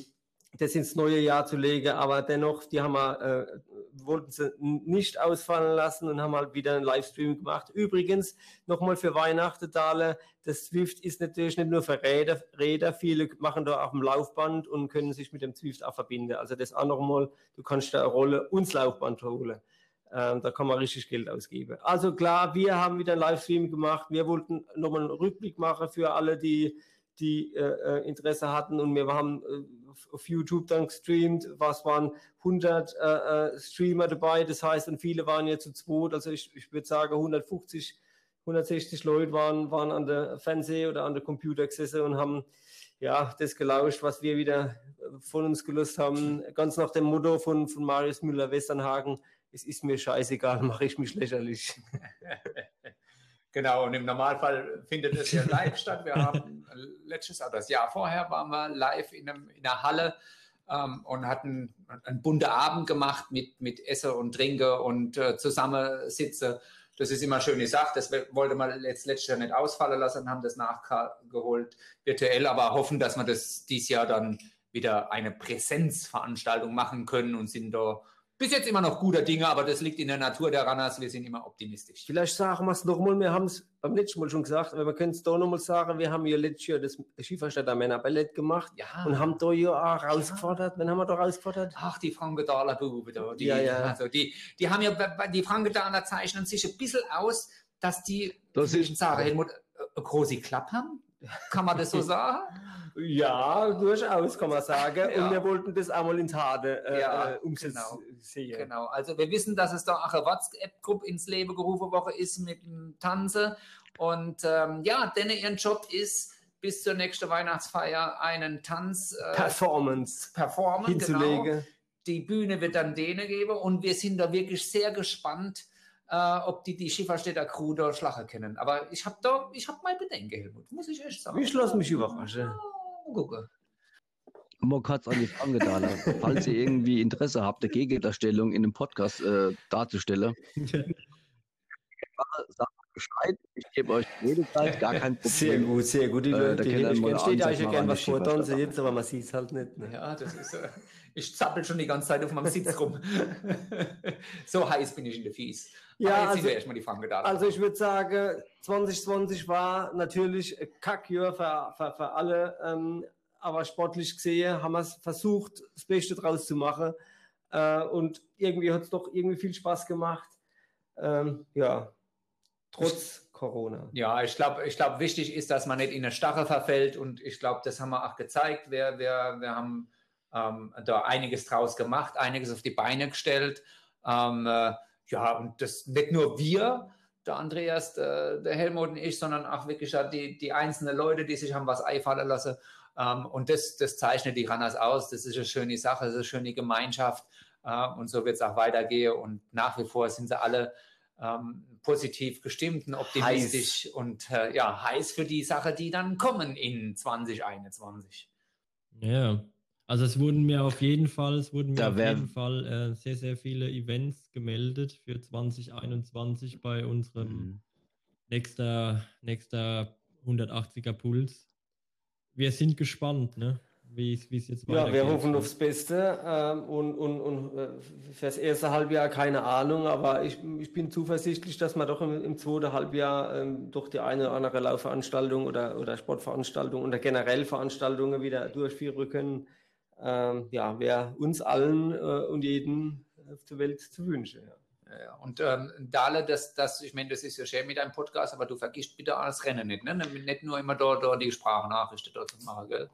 das ins neue Jahr zu legen. Aber dennoch, die haben wir äh, wollten sie nicht ausfallen lassen und haben halt wieder einen Livestream gemacht. Übrigens, nochmal für Weihnachten, Dale, das Zwift ist natürlich nicht nur für Räder, Räder, viele machen da auch ein Laufband und können sich mit dem Zwift auch verbinden. Also das auch nochmal, du kannst da eine Rolle und Laufband holen. Ähm, da kann man richtig Geld ausgeben. Also klar, wir haben wieder einen Livestream gemacht. Wir wollten nochmal einen Rückblick machen für alle, die die äh, äh, Interesse hatten und wir haben äh, auf YouTube dann gestreamt, was waren 100 äh, äh, Streamer dabei, das heißt, und viele waren ja zu zweit, also ich, ich würde sagen 150, 160 Leute waren, waren an der Fernseh oder an der Computer gesessen und haben ja, das gelauscht, was wir wieder von uns gelöst haben, ganz nach dem Motto von, von Marius Müller-Westernhagen, es ist mir scheißegal, (laughs) mache ich mich lächerlich. (laughs) Genau, und im Normalfall findet es ja live statt. Wir haben letztes Jahr, das Jahr vorher, waren wir live in, einem, in einer Halle ähm, und hatten einen bunten Abend gemacht mit, mit Essen und Trinken und äh, Zusammensitze. Das ist immer eine schöne Sache. Das wollte man jetzt letztes Jahr nicht ausfallen lassen, haben das nachgeholt virtuell, aber hoffen, dass wir das dieses Jahr dann wieder eine Präsenzveranstaltung machen können und sind da bis jetzt immer noch guter Dinge, aber das liegt in der Natur der Runners. Wir sind immer optimistisch. Vielleicht sagen wir es nochmal. Wir haben es beim letzten Mal schon gesagt, aber wir können es da nochmal sagen. Wir haben ja letztes Jahr das Schieferstädter Männerballett gemacht ja. und haben da ja auch rausgefordert. Wen haben wir da rausgefordert? Ach, die Frankedaler Bube da. Die, Ja, ja. Also die, die haben ja, die Frankedaler zeichnen sich ein bisschen aus, dass die, Das ist- Sarah Helmut, äh, eine große Klappe haben. Kann man das so sagen? (laughs) Ja, durchaus kann man sagen. Ja. Und wir wollten das auch mal in Tate äh, Ja, äh, umsetzen. genau. sehen. Genau, also wir wissen, dass es da auch eine WhatsApp-Gruppe ins Leben gerufen worden ist mit dem Tanze. Und ähm, ja, denn ihren Job ist, bis zur nächsten Weihnachtsfeier einen Tanz äh, Performance performen. Genau. hinzulegen. Die Bühne wird dann denen geben und wir sind da wirklich sehr gespannt, äh, ob die die Schifferstädter Crew da Schlache kennen. Aber ich habe da, ich habe mal Bedenken, Helmut, muss ich echt sagen. Ich lasse mich überraschen. Ja, gucke. Mal kurz an die Frankedaler. (laughs) Falls ihr irgendwie Interesse habt, eine Gegendarstellung in einem Podcast äh, darzustellen, sagt Bescheid. Ich gebe euch jederzeit gar kein Problem. Sehr gut, sehr gut. Die, Äh, da die, hätte ich gern, steht machen gern was die vor tanzen jetzt, aber man sieht es halt nicht. Ne? Ja, das ist. Äh, ich zappel schon die ganze Zeit auf meinem Sitz rum. (laughs) so heiß bin ich in der Fies. Ja, Aber jetzt also- sind erstmal die Frankedaler. Also ich würde sagen, 2020 war natürlich ein Kackjahr für, für, für alle, ähm, aber sportlich gesehen haben wir es versucht, das Beste draus zu machen. Äh, und irgendwie hat es doch irgendwie viel Spaß gemacht. Ähm, ja, trotz Corona. Ja, ich glaube, ich glaub, wichtig ist, dass man nicht in eine Starre verfällt und ich glaube, das haben wir auch gezeigt. Wir, wir, wir haben ähm, da einiges draus gemacht, einiges auf die Beine gestellt. Ähm, äh, ja, und das nicht nur wir, der Andreas, der, der Helmut und ich, sondern auch wirklich die, die einzelnen Leute, die sich haben was einfallen lassen. Ähm, und das, das zeichnet die Runners aus. Das ist eine schöne Sache, das ist eine schöne Gemeinschaft. Äh, und so wird es auch weitergehen. Und nach wie vor sind sie alle ähm, positiv gestimmt und optimistisch und äh, ja, heiß für die Sache, die dann kommen in 2021. Ja, also es wurden mir auf jeden Fall, es wurden mir Da auf jeden Fall äh, sehr, sehr viele Events gemeldet für 2021 bei unserem Mhm. nächster, nächster 180er Puls. Wir sind gespannt, ne? wie es jetzt Ja, wir weitergeht. hoffen aufs Beste ähm, und, und, und äh, fürs erste Halbjahr keine Ahnung, aber ich, ich bin zuversichtlich, dass wir doch im, im zweiten Halbjahr ähm, doch die eine oder andere Laufveranstaltung oder, oder Sportveranstaltung oder generell Veranstaltungen wieder durchführen können. Ähm, ja, wäre uns allen äh, und jeden auf der Welt zu wünschen. Ja. Ja. Und ähm, Dale, das, das, ich meine, das ist ja schön mit deinem Podcast, aber du vergisst bitte alles Rennen nicht, ne? Nicht nur immer da, da die Sprachnachrichten dort zu machen, gell?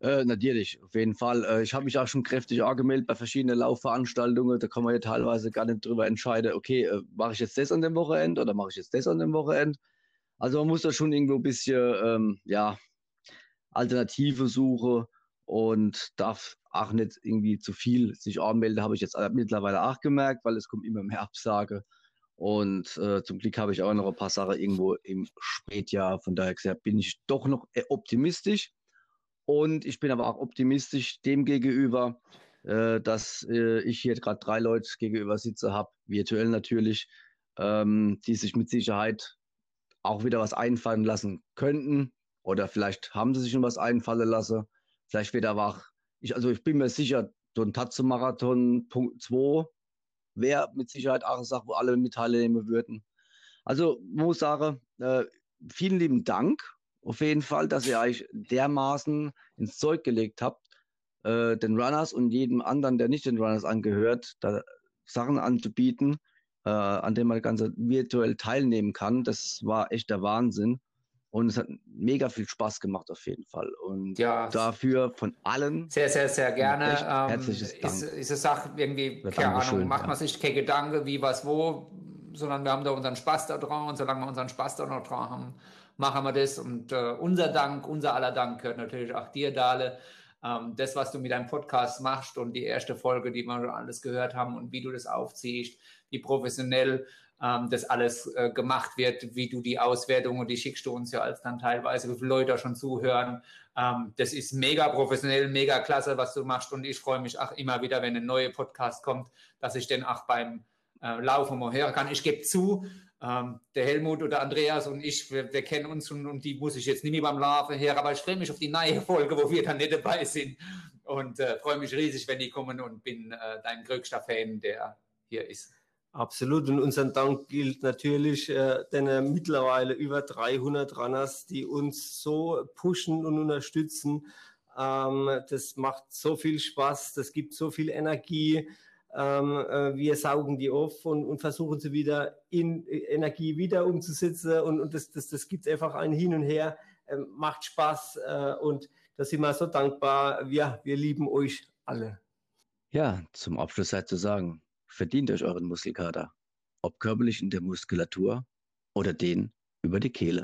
Äh, natürlich, auf jeden Fall. Äh, ich habe mich auch schon kräftig angemeldet bei verschiedenen Laufveranstaltungen. Da kann man ja teilweise gar nicht drüber entscheiden, okay, äh, mache ich jetzt das an dem Wochenende oder mache ich jetzt das an dem Wochenende? Also man muss da schon irgendwo ein bisschen ähm, ja, Alternative suchen und darf auch nicht irgendwie zu viel sich anmelden, habe ich jetzt mittlerweile auch gemerkt, weil es kommt immer mehr Absage. Und äh, zum Glück habe ich auch noch ein paar Sachen irgendwo im Spätjahr. Von daher gesagt, bin ich doch noch äh, optimistisch. Und ich bin aber auch optimistisch dem gegenüber, äh, dass äh, ich hier gerade drei Leute gegenüber sitze habe, virtuell natürlich, ähm, die sich mit Sicherheit auch wieder was einfallen lassen könnten. Oder vielleicht haben sie sich schon was einfallen lassen. Vielleicht wird auch, ich, also ich bin mir sicher, so ein Tatze-Marathon Punkt 2 wäre mit Sicherheit auch eine Sache, wo alle mit teilnehmen würden. Also muss sagen, äh, vielen lieben Dank auf jeden Fall, dass ihr euch dermaßen ins Zeug gelegt habt, äh, den Runners und jedem anderen, der nicht den Runners angehört, da Sachen anzubieten, äh, an denen man ganz virtuell teilnehmen kann. Das war echt der Wahnsinn. Und es hat mega viel Spaß gemacht auf jeden Fall. Und ja, dafür von allen. Sehr, sehr, sehr gerne. Ähm, herzliches Dank. Ist, ist eine Sache irgendwie, ja, keine Ahnung, macht man sich keine Gedanken, wie, was, wo, sondern wir haben da unseren Spaß da dran und solange wir unseren Spaß da noch dran haben, machen wir das. Und äh, unser Dank, unser aller Dank gehört natürlich auch dir, Dale. Ähm, das, was du mit deinem Podcast machst und die erste Folge, die wir alles gehört haben und wie du das aufziehst, wie professionell ähm, das alles äh, gemacht wird, wie du die Auswertungen, die schickst du uns ja als dann teilweise, wie viele Leute schon zuhören. Ähm, das ist mega professionell, mega klasse, was du machst und ich freue mich auch immer wieder, wenn ein neuer Podcast kommt, dass ich den auch beim äh, Laufen mal hören kann. Ich gebe zu, ähm, der Helmut oder Andreas und ich, wir, wir kennen uns und, und, die muss ich jetzt nicht mehr beim Laufen her, aber ich freue mich auf die neue (laughs) Folge, wo wir dann nicht dabei sind und äh, freue mich riesig, wenn die kommen und bin äh, dein größter Fan, der hier ist. Absolut. Und unseren Dank gilt natürlich äh, den äh, mittlerweile über 300 Runners, die uns so pushen und unterstützen. Ähm, das macht so viel Spaß, das gibt so viel Energie. Ähm, äh, wir saugen die auf und, und, versuchen sie wieder in äh, Energie wieder umzusetzen. Und, und das, das, das gibt einfach ein Hin und Her. Ähm, macht Spaß äh, und da sind wir so dankbar. Wir, wir lieben euch alle. Ja, zum Abschluss sei zu sagen, verdient euch euren Muskelkater, ob körperlich in der Muskulatur oder den über die Kehle.